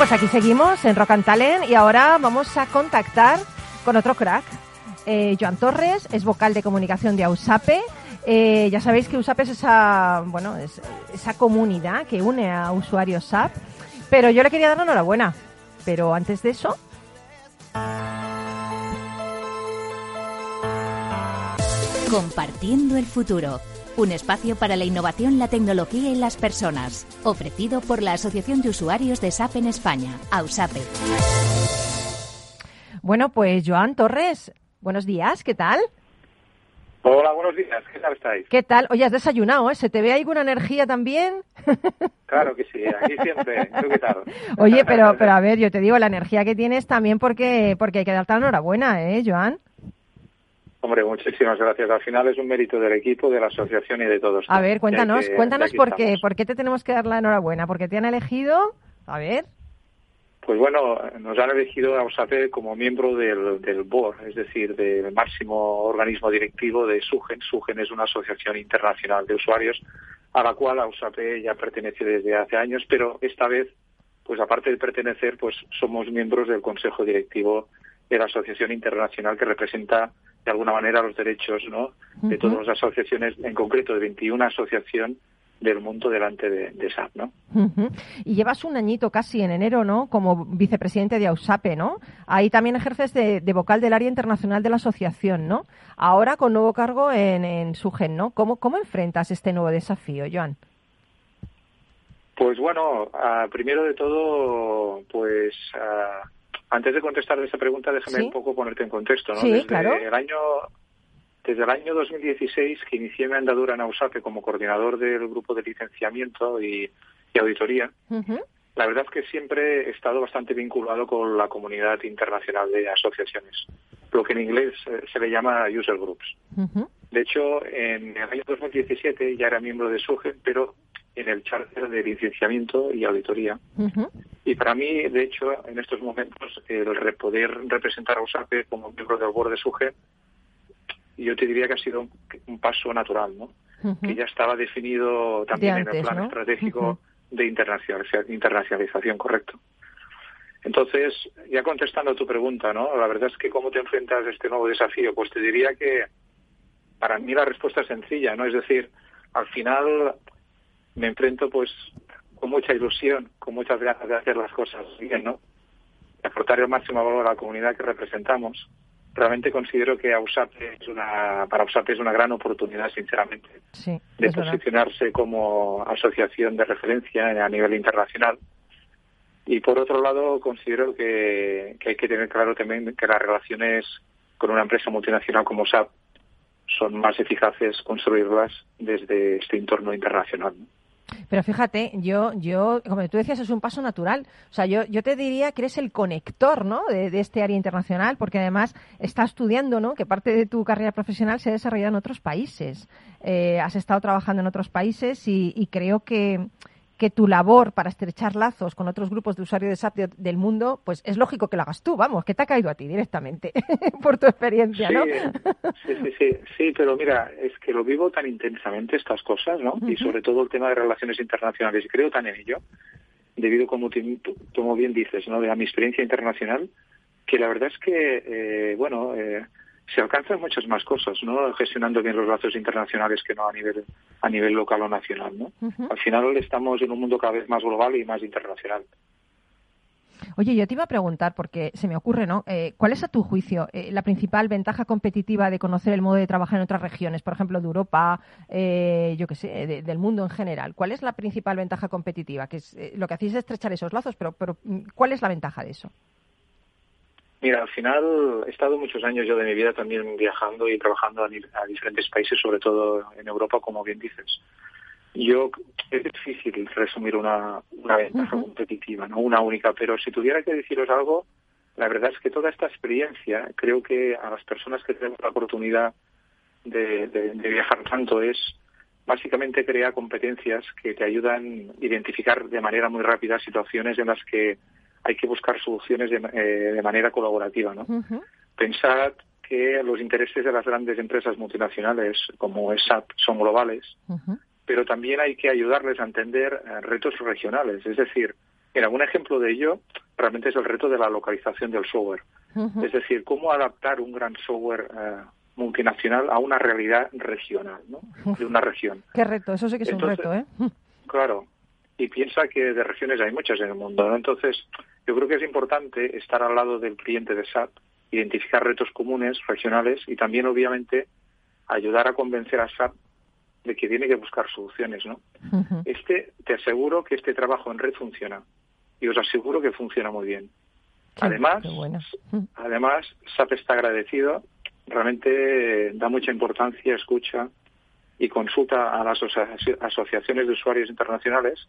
[SPEAKER 2] Pues aquí seguimos en Rock and Talent y ahora vamos a contactar con otro crack. Eh, Joan Torres es vocal de comunicación de AUSAPE. Eh, ya sabéis que USAP es esa, bueno, es esa comunidad que une a usuarios SAP. Pero yo le quería dar la enhorabuena. Pero antes de eso,
[SPEAKER 7] Compartiendo el futuro. Un espacio para la innovación, la tecnología y las personas. Ofrecido por la Asociación de Usuarios de SAP en España, AUSAPE.
[SPEAKER 2] bueno, pues Joan Torres, buenos días, ¿qué tal?
[SPEAKER 8] Hola, buenos días. ¿Qué tal estáis?
[SPEAKER 2] ¿Qué tal? Oye, has desayunado, ¿eh? ¿Se te ve ahí con una energía también?
[SPEAKER 8] Claro que sí, aquí siempre. ¿Tú qué tal?
[SPEAKER 2] Oye, pero, pero a ver, yo te digo, la energía que tienes también porque, porque hay que darte la enhorabuena, ¿eh, Joan?
[SPEAKER 8] Hombre, muchísimas gracias. Al final es un mérito del equipo, de la asociación y de todos.
[SPEAKER 2] A ver, cuéntanos,
[SPEAKER 8] que-
[SPEAKER 2] cuéntanos por qué, por qué te tenemos que dar la enhorabuena, porque te han elegido, a ver,
[SPEAKER 8] Pues bueno, nos han elegido a USAPE como miembro del, del board, es decir, del máximo organismo directivo de SUGEN. SUGEN es una asociación internacional de usuarios a la cual USAPE ya pertenece desde hace años, pero esta vez, pues aparte de pertenecer, pues somos miembros del consejo directivo de la asociación internacional que representa de alguna manera los derechos ¿no? de todas las asociaciones, en concreto de 21 asociaciones del mundo delante de, de SAP, ¿no?
[SPEAKER 2] Y llevas un añito casi en enero, ¿no? Como vicepresidente de AUSAPE, ¿no? Ahí también ejerces de, de vocal del área internacional de la asociación, ¿no? Ahora con nuevo cargo en, en Sugen, ¿no? ¿Cómo, ¿Cómo enfrentas este nuevo desafío, Joan?
[SPEAKER 8] Pues bueno, ah, primero de todo, pues ah, antes de contestar esa pregunta, déjame
[SPEAKER 2] Sí.
[SPEAKER 8] un poco ponerte en contexto, ¿no?
[SPEAKER 2] Sí,
[SPEAKER 8] desde
[SPEAKER 2] claro.
[SPEAKER 8] el año desde el año 2016 que inicié mi andadura en AUSAPE como coordinador del grupo de licenciamiento y, y auditoría, la verdad es que siempre he estado bastante vinculado con la comunidad internacional de asociaciones, lo que en inglés eh, se le llama user groups. De hecho, en el año 2017 ya era miembro de SUGEN, pero en el charter de licenciamiento y auditoría. Y para mí, de hecho, en estos momentos, el poder representar a USAPE como miembro del board de SUGEN, yo te diría que ha sido un, un paso natural, ¿no? Que ya estaba definido también
[SPEAKER 2] De
[SPEAKER 8] en el plan
[SPEAKER 2] ¿no?
[SPEAKER 8] estratégico de internacionaliza- internacionalización, correcto. Entonces, ya contestando a tu pregunta, ¿no? La verdad es que cómo te enfrentas a este nuevo desafío, pues te diría que para mí la respuesta es sencilla, ¿no? Es decir, al final me enfrento pues con mucha ilusión, con muchas ganas de hacer las cosas bien, ¿no? De aportar el máximo valor a la comunidad que representamos. Realmente considero que AUSAPE es una, para AUSAPE es una gran oportunidad, sinceramente,
[SPEAKER 2] Sí,
[SPEAKER 8] de
[SPEAKER 2] verdad.
[SPEAKER 8] posicionarse como asociación de referencia a nivel internacional. Y por otro lado, considero que, que hay que tener claro también que las relaciones con una empresa multinacional como SAP son más eficaces construirlas desde este entorno internacional. ¿no?
[SPEAKER 2] Pero fíjate, yo, yo, como tú decías, es un paso natural. O sea, yo, yo te diría que eres el conector, ¿no? De, de este área internacional, porque además estás estudiando, ¿no? Que parte de tu carrera profesional se ha desarrollado en otros países. Eh, has estado trabajando en otros países y, y creo que, que tu labor para estrechar lazos con otros grupos de usuarios de SAP de- del mundo, pues es lógico que lo hagas tú, vamos, que te ha caído a ti directamente, por tu experiencia, ¿no?
[SPEAKER 8] Sí, sí, sí, sí, pero mira, es que lo vivo tan intensamente estas cosas, ¿no? Y sobre todo el tema de relaciones internacionales, y creo tan en ello, debido, como, como bien dices, ¿no? De a mi experiencia internacional, que la verdad es que, eh, bueno, eh, se alcanzan muchas más cosas, ¿no? Gestionando bien los lazos internacionales que no a nivel a nivel local o nacional, ¿no? Al final estamos en un mundo cada vez más global y más internacional.
[SPEAKER 2] Oye, yo te iba a preguntar, porque se me ocurre, ¿no? Eh, ¿Cuál es, a tu juicio, eh, la principal ventaja competitiva de conocer el modo de trabajar en otras regiones, por ejemplo, de Europa, eh, yo qué sé, de- del mundo en general? ¿Cuál es la principal ventaja competitiva? Que es, eh, lo que hacéis es estrechar esos lazos, pero, pero ¿cuál es la ventaja de eso?
[SPEAKER 8] Mira, al final he estado muchos años yo de mi vida también viajando y trabajando a, diferentes países, sobre todo en Europa, como bien dices. Yo es difícil resumir una, una ventaja competitiva, no una única, pero si tuviera que deciros algo, la verdad es que toda esta experiencia, creo que a las personas que tenemos la oportunidad de, de- de viajar tanto es básicamente crear competencias que te ayudan a identificar de manera muy rápida situaciones en las que hay que buscar soluciones de, eh, de manera colaborativa, ¿no?
[SPEAKER 2] Ujú.
[SPEAKER 8] Pensad que los intereses de las grandes empresas multinacionales como es SAP son globales, pero también hay que ayudarles a entender eh, retos regionales. Es decir, en algún ejemplo de ello, realmente es el reto de la localización del software. Es decir, cómo adaptar un gran software eh, multinacional a una realidad regional, ¿no? De una región.
[SPEAKER 2] Qué reto, eso sí que es
[SPEAKER 8] Entonces-
[SPEAKER 2] un reto, ¿eh?
[SPEAKER 8] Claro. Y piensa que de regiones hay muchas en el mundo, ¿no? Entonces, yo creo que es importante estar al lado del cliente de SAP, identificar retos comunes, regionales y también, obviamente, ayudar a convencer a SAP de que tiene que buscar soluciones, ¿no? Este, te aseguro que este trabajo en red funciona. Y os aseguro que funciona muy bien.
[SPEAKER 2] Qué-
[SPEAKER 8] Además,
[SPEAKER 2] qué bueno. Ujú.
[SPEAKER 8] Además, SAP está agradecido, realmente da mucha importancia, escucha y consulta a las asoci- asociaciones de usuarios internacionales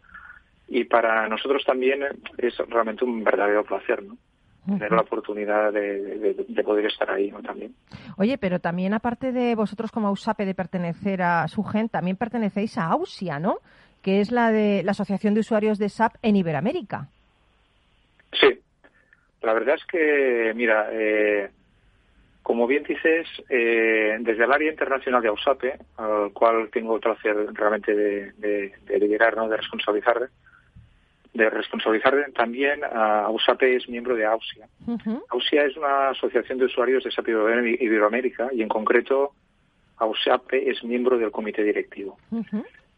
[SPEAKER 8] y para nosotros también es realmente un verdadero placer, ¿no? Tener la oportunidad de, de- de poder estar ahí, ¿no? También.
[SPEAKER 2] Oye, pero también aparte de vosotros como AUSAPE de pertenecer a SUGEN, también pertenecéis a AUSIA, ¿no? Que es la de la Asociación de Usuarios de SAP en Iberoamérica.
[SPEAKER 8] Sí, la verdad es que, mira, eh, como bien dices, eh, desde el área internacional de AUSAPE, al cual tengo el placer realmente de, de, de liderar, ¿no? de responsabilizar, de responsabilizar también a AUSAPE es miembro de AUSIA.
[SPEAKER 2] Ujú.
[SPEAKER 8] AUSIA es una asociación de usuarios de SAP Ibero- Iberoamérica y en concreto AUSAPE es miembro del comité directivo.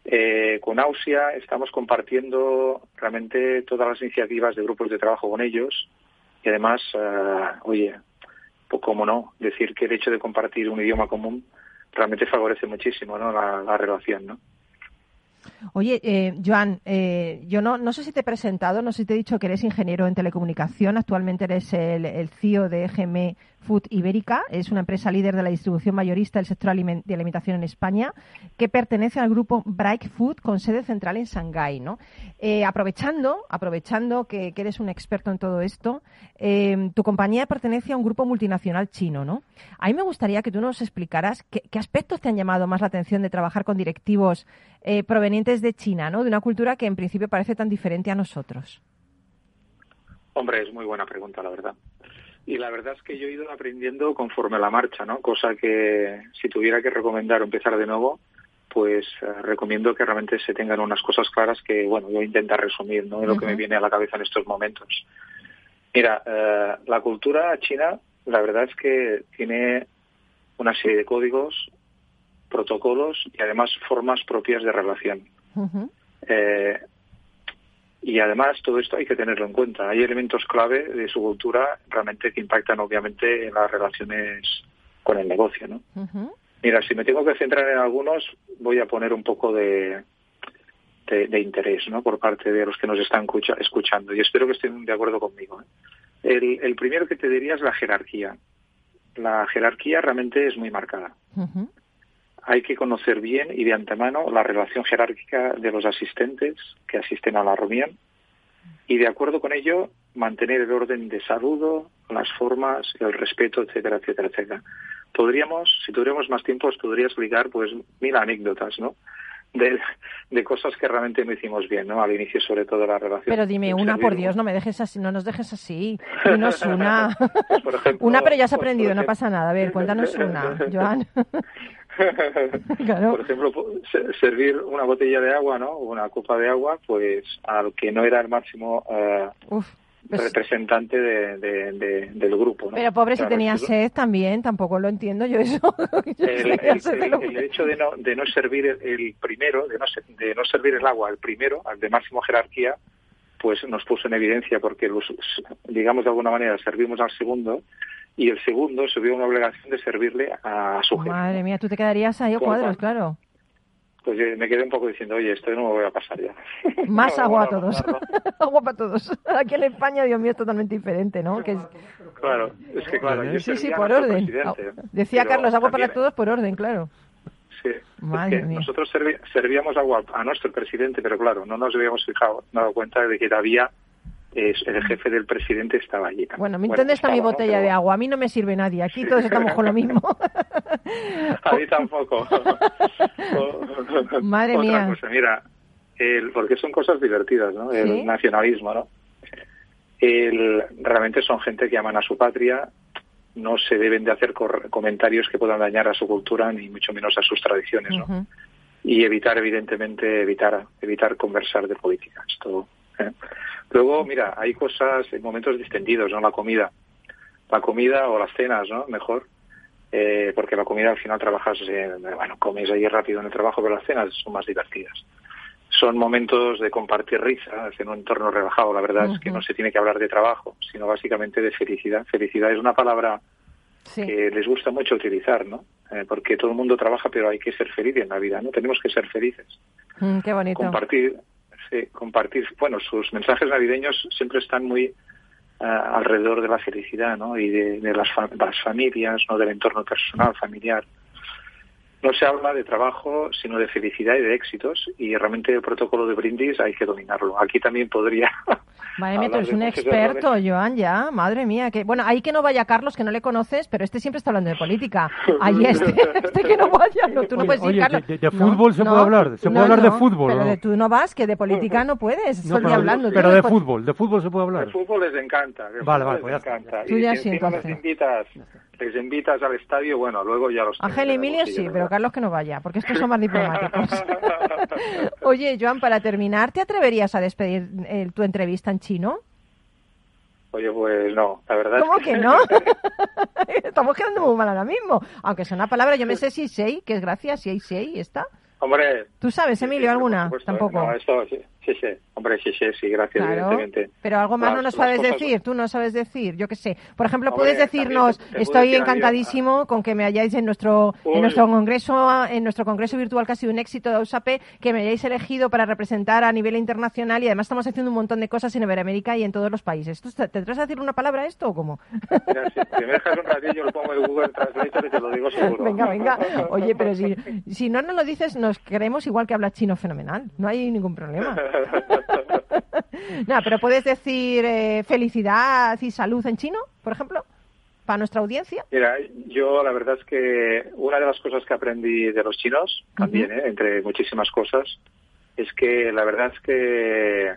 [SPEAKER 8] Eh, con AUSIA estamos compartiendo realmente todas las iniciativas de grupos de trabajo con ellos y además, eh, oye, pues cómo no, decir que el hecho de compartir un idioma común realmente favorece muchísimo ¿no? la, la relación. ¿no?
[SPEAKER 2] Oye, eh, Joan, eh, yo no, no sé si te he presentado, no sé si te he dicho que eres ingeniero en telecomunicación, actualmente eres el, el CEO de EGM Food Ibérica, es una empresa líder de la distribución mayorista del sector de alimentación en España, que pertenece al grupo Bright Food con sede central en Shanghái, ¿no? Eh, aprovechando, aprovechando que, que eres un experto en todo esto, eh, tu compañía pertenece a un grupo multinacional chino, ¿no? A mí me gustaría que tú nos explicaras qué, qué aspectos te han llamado más la atención de trabajar con directivos eh, provenientes de China, ¿no? De una cultura que en principio parece tan diferente a nosotros.
[SPEAKER 8] Hombre, es muy buena pregunta, la verdad. Y la verdad es que yo he ido aprendiendo conforme a la marcha, ¿no? Cosa que si tuviera que recomendar o empezar de nuevo, pues eh, recomiendo que realmente se tengan unas cosas claras que, bueno, yo intento resumir, ¿no? De lo que me viene a la cabeza en estos momentos. Mira, eh, la cultura china, la verdad es que tiene una serie de códigos, protocolos y además formas propias de relación. Eh, y además todo esto hay que tenerlo en cuenta. Hay elementos clave de su cultura realmente que impactan obviamente en las relaciones con el negocio, ¿no? Mira, si me tengo que centrar en algunos, voy a poner un poco de, de, de interés, ¿no? Por parte de los que nos están escucha- escuchando y espero que estén de acuerdo conmigo. ¿eh? El, el primero que te diría es la jerarquía. La jerarquía realmente es muy marcada hay que conocer bien y de antemano la relación jerárquica de los asistentes que asisten a la reunión y de acuerdo con ello mantener el orden de saludo, las formas, el respeto, etcétera, etcétera, etcétera. Podríamos, si tuviéramos más tiempo, os podría explicar pues mil anécdotas, ¿no? De, de cosas que realmente no hicimos bien, ¿no? Al inicio, sobre todo, de la relación.
[SPEAKER 2] Pero dime una, por Dios, no me dejes así, no nos dejes así. Dinos una. una, pero ya has aprendido, no pasa nada. A ver, cuéntanos una, Joan.
[SPEAKER 8] Por ejemplo, se- servir una botella de agua, ¿no? O una copa de agua, pues al que no era el máximo eh,
[SPEAKER 2] Uf, pues-
[SPEAKER 8] representante de- de- de- del grupo, ¿no?
[SPEAKER 2] Pero pobre, si tenía
[SPEAKER 8] eso-
[SPEAKER 2] sed también, tampoco lo entiendo yo eso. Yo
[SPEAKER 8] el, el-
[SPEAKER 2] lo-
[SPEAKER 8] hecho de no, de no servir el, primero, de no, de no servir el agua al primero, al de máximo jerarquía, pues nos puso en evidencia porque, los, digamos de alguna manera, servimos al segundo y el segundo se vio una obligación de servirle a su jefe.
[SPEAKER 2] Madre mía, tú te quedarías ahí a cuadros, claro.
[SPEAKER 8] Pues yo me quedé un poco diciendo, oye, esto no me voy a pasar ya.
[SPEAKER 2] Más
[SPEAKER 8] No,
[SPEAKER 2] agua a todos.
[SPEAKER 8] no,
[SPEAKER 2] agua para todos. Aquí en España, Dios mío, es totalmente diferente, ¿no? Que es-
[SPEAKER 8] Claro, es que claro, yo
[SPEAKER 2] sí, sí, por orden. Ah, Decía
[SPEAKER 8] pero
[SPEAKER 2] Carlos, agua
[SPEAKER 8] también-
[SPEAKER 2] para todos por orden, claro.
[SPEAKER 8] Sí,
[SPEAKER 2] Madre
[SPEAKER 8] es que
[SPEAKER 2] mía.
[SPEAKER 8] nosotros servíamos agua a nuestro presidente, pero claro, no nos habíamos fijado, dado cuenta de que todavía es- el jefe del presidente estaba allí.
[SPEAKER 2] Bueno, ¿dónde está mi botella de agua? A mí no me sirve nadie. Aquí todos estamos con lo mismo.
[SPEAKER 8] A mí tampoco.
[SPEAKER 2] Madre
[SPEAKER 8] Otra
[SPEAKER 2] mía.
[SPEAKER 8] cosa, mira, el, porque son cosas divertidas, ¿no? El
[SPEAKER 2] Sí.
[SPEAKER 8] nacionalismo, ¿no? El, realmente son gente que aman a su patria, no se deben de hacer cor- comentarios que puedan dañar a su cultura ni mucho menos a sus tradiciones, ¿no? Y evitar evidentemente evitar evitar conversar de política esto ¿eh? Luego mira hay cosas en momentos distendidos no la comida la comida o las cenas no mejor eh, porque la comida al final trabajas eh, bueno comes ahí rápido en el trabajo pero las cenas son más divertidas son momentos de compartir risas en un entorno relajado la verdad es que no se tiene que hablar de trabajo sino básicamente de felicidad felicidad es una palabra
[SPEAKER 2] Sí.
[SPEAKER 8] que les gusta mucho utilizar, ¿no? Eh, porque todo el mundo trabaja, pero hay que ser feliz en la vida, ¿no? Tenemos que ser felices.
[SPEAKER 2] Mm, qué bonito.
[SPEAKER 8] Compartir, sí, compartir, bueno, sus mensajes navideños siempre están muy ah, alrededor de la felicidad, ¿no? Y de, de las, fa- las familias, ¿no? Del entorno personal, familiar. No se habla de trabajo, sino de felicidad y de éxitos, y realmente el protocolo de brindis hay que dominarlo. Aquí también podría
[SPEAKER 2] Madre mía, tú eres
[SPEAKER 8] de
[SPEAKER 2] un experto, Joan, ya. Madre mía. Que... Bueno, ahí que no vaya Carlos, que no le conoces, pero este siempre está hablando de política. Ahí este, este que no vaya. No, tú no
[SPEAKER 5] Oye,
[SPEAKER 2] puedes ir,
[SPEAKER 5] oye,
[SPEAKER 2] Carlos.
[SPEAKER 5] de- de
[SPEAKER 2] No,
[SPEAKER 5] fútbol se
[SPEAKER 2] no,
[SPEAKER 5] puede hablar, se puede
[SPEAKER 2] no,
[SPEAKER 5] hablar de
[SPEAKER 2] no,
[SPEAKER 5] fútbol,
[SPEAKER 2] Pero
[SPEAKER 5] ¿no?
[SPEAKER 2] de tú no vas, que de política no puedes.
[SPEAKER 5] No,
[SPEAKER 2] Estoy
[SPEAKER 5] pero,
[SPEAKER 2] hablando.
[SPEAKER 5] pero de
[SPEAKER 2] no-
[SPEAKER 5] fútbol, de fútbol se puede hablar.
[SPEAKER 8] El fútbol les encanta. el
[SPEAKER 5] Vale, vale, pues ya está.
[SPEAKER 8] encanta.
[SPEAKER 2] Tú ya sí, entonces.
[SPEAKER 8] les invitas, les invitas al estadio, bueno, luego ya los
[SPEAKER 2] Ángel y Emilio sí, pero Carlos que no vaya, porque estos son más diplomáticos. Oye, Joan, para terminar, ¿te atreverías a despedir eh, tu entrevista en chino?
[SPEAKER 8] Oye, pues no, la verdad.
[SPEAKER 2] ¿Cómo que no? Estamos quedando muy mal ahora mismo. Aunque sea una palabra, yo me sé si sei, que es gracias, si hay sei, está.
[SPEAKER 8] Hombre.
[SPEAKER 2] ¿Tú sabes, Emilio,
[SPEAKER 8] sí,
[SPEAKER 2] alguna?
[SPEAKER 8] supuesto.
[SPEAKER 2] Tampoco.
[SPEAKER 8] No, esto, sí, Sí, sí, hombre, sí, sí, sí, gracias,
[SPEAKER 2] Claro,
[SPEAKER 8] evidentemente.
[SPEAKER 2] pero algo más
[SPEAKER 8] Las-
[SPEAKER 2] no nos sabes
[SPEAKER 8] cosas-
[SPEAKER 2] decir, tú no sabes decir, yo qué sé. Por ejemplo,
[SPEAKER 8] Hombre,
[SPEAKER 2] puedes decirnos,
[SPEAKER 8] te- te
[SPEAKER 2] estoy
[SPEAKER 8] decir
[SPEAKER 2] encantadísimo con que me hayáis en nuestro en nuestro congreso en nuestro congreso virtual casi un éxito de USAPE, que me hayáis elegido para representar a nivel internacional y además estamos haciendo un montón de cosas en Iberoamérica y en todos los países. ¿Tú te, te atreves a decir una palabra a esto o cómo?
[SPEAKER 8] Mira, si si me dejas un ratillo, lo pongo en Google Translator y te lo digo seguro.
[SPEAKER 2] venga, venga. Oye, pero si, si no nos lo dices, nos creemos igual que habla chino fenomenal. No hay ningún problema. No, pero puedes decir eh, felicidad y salud en chino, por ejemplo, para nuestra audiencia.
[SPEAKER 8] Mira, yo la verdad es que una de las cosas que aprendí de los chinos, también, ¿eh? entre muchísimas cosas, es que la verdad es que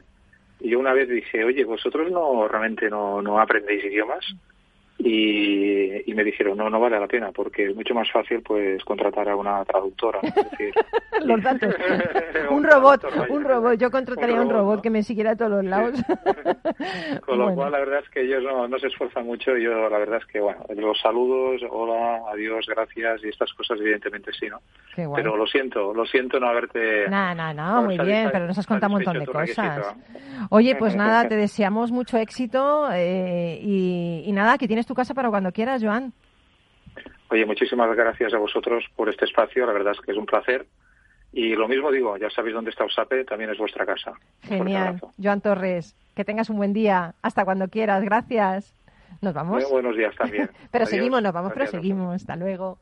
[SPEAKER 8] yo una vez dije, oye, vosotros no realmente no, no aprendéis idiomas y, y me dijeron, no, no vale la pena porque es mucho más fácil pues contratar a una traductora. Es decir,
[SPEAKER 2] Los datos. un
[SPEAKER 8] Un
[SPEAKER 2] robot, un robot. Yo contrataría
[SPEAKER 8] Un
[SPEAKER 2] un
[SPEAKER 8] robot,
[SPEAKER 2] robot
[SPEAKER 8] ¿no?
[SPEAKER 2] que me siguiera a todos los lados.
[SPEAKER 8] Con lo
[SPEAKER 2] Bueno.
[SPEAKER 8] cual, la verdad es que ellos no, no se esfuerzan mucho. Yo, la verdad es que, bueno, los saludos, hola, adiós, gracias y estas cosas, evidentemente sí, ¿no?
[SPEAKER 2] Qué guay.
[SPEAKER 8] Pero lo siento, lo siento no haberte.
[SPEAKER 2] No, no, no, muy bien, pero nos has contado un montón de cosas. Oye, pues nada, te deseamos mucho éxito eh, y, y nada, que tienes tu casa para cuando quieras, Joan.
[SPEAKER 8] Oye, muchísimas gracias a vosotros por este espacio. La verdad es que es un placer. Y lo mismo digo, ya sabéis dónde está USAPE, también es vuestra casa.
[SPEAKER 2] Genial. Joan Torres, que tengas un buen día. Hasta cuando quieras. Gracias. Nos vamos.
[SPEAKER 8] Muy buenos días también.
[SPEAKER 2] Pero
[SPEAKER 8] Adiós.
[SPEAKER 2] seguimos, nos vamos, pero seguimos. Hasta luego.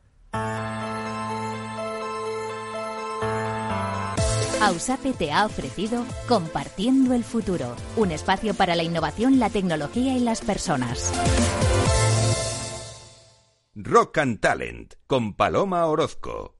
[SPEAKER 7] Ausape te ha ofrecido Compartiendo el Futuro, un espacio para la innovación, la tecnología y las personas.
[SPEAKER 1] Rock and Talent con Paloma Orozco.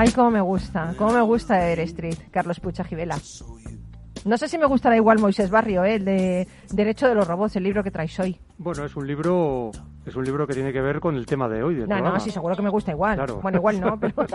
[SPEAKER 2] Ay, cómo me gusta, cómo me gusta Air Street, Carlos Pucha Givela. No sé si me gustará igual Moisés Barrio, ¿eh? el de Derecho de los Robots, el libro que traes hoy.
[SPEAKER 5] Bueno, es un libro es un libro que tiene que ver con el tema de hoy. Del
[SPEAKER 2] No, no,
[SPEAKER 5] programa.
[SPEAKER 2] sí, seguro que me gusta igual.
[SPEAKER 5] Claro.
[SPEAKER 2] Bueno, igual no, pero...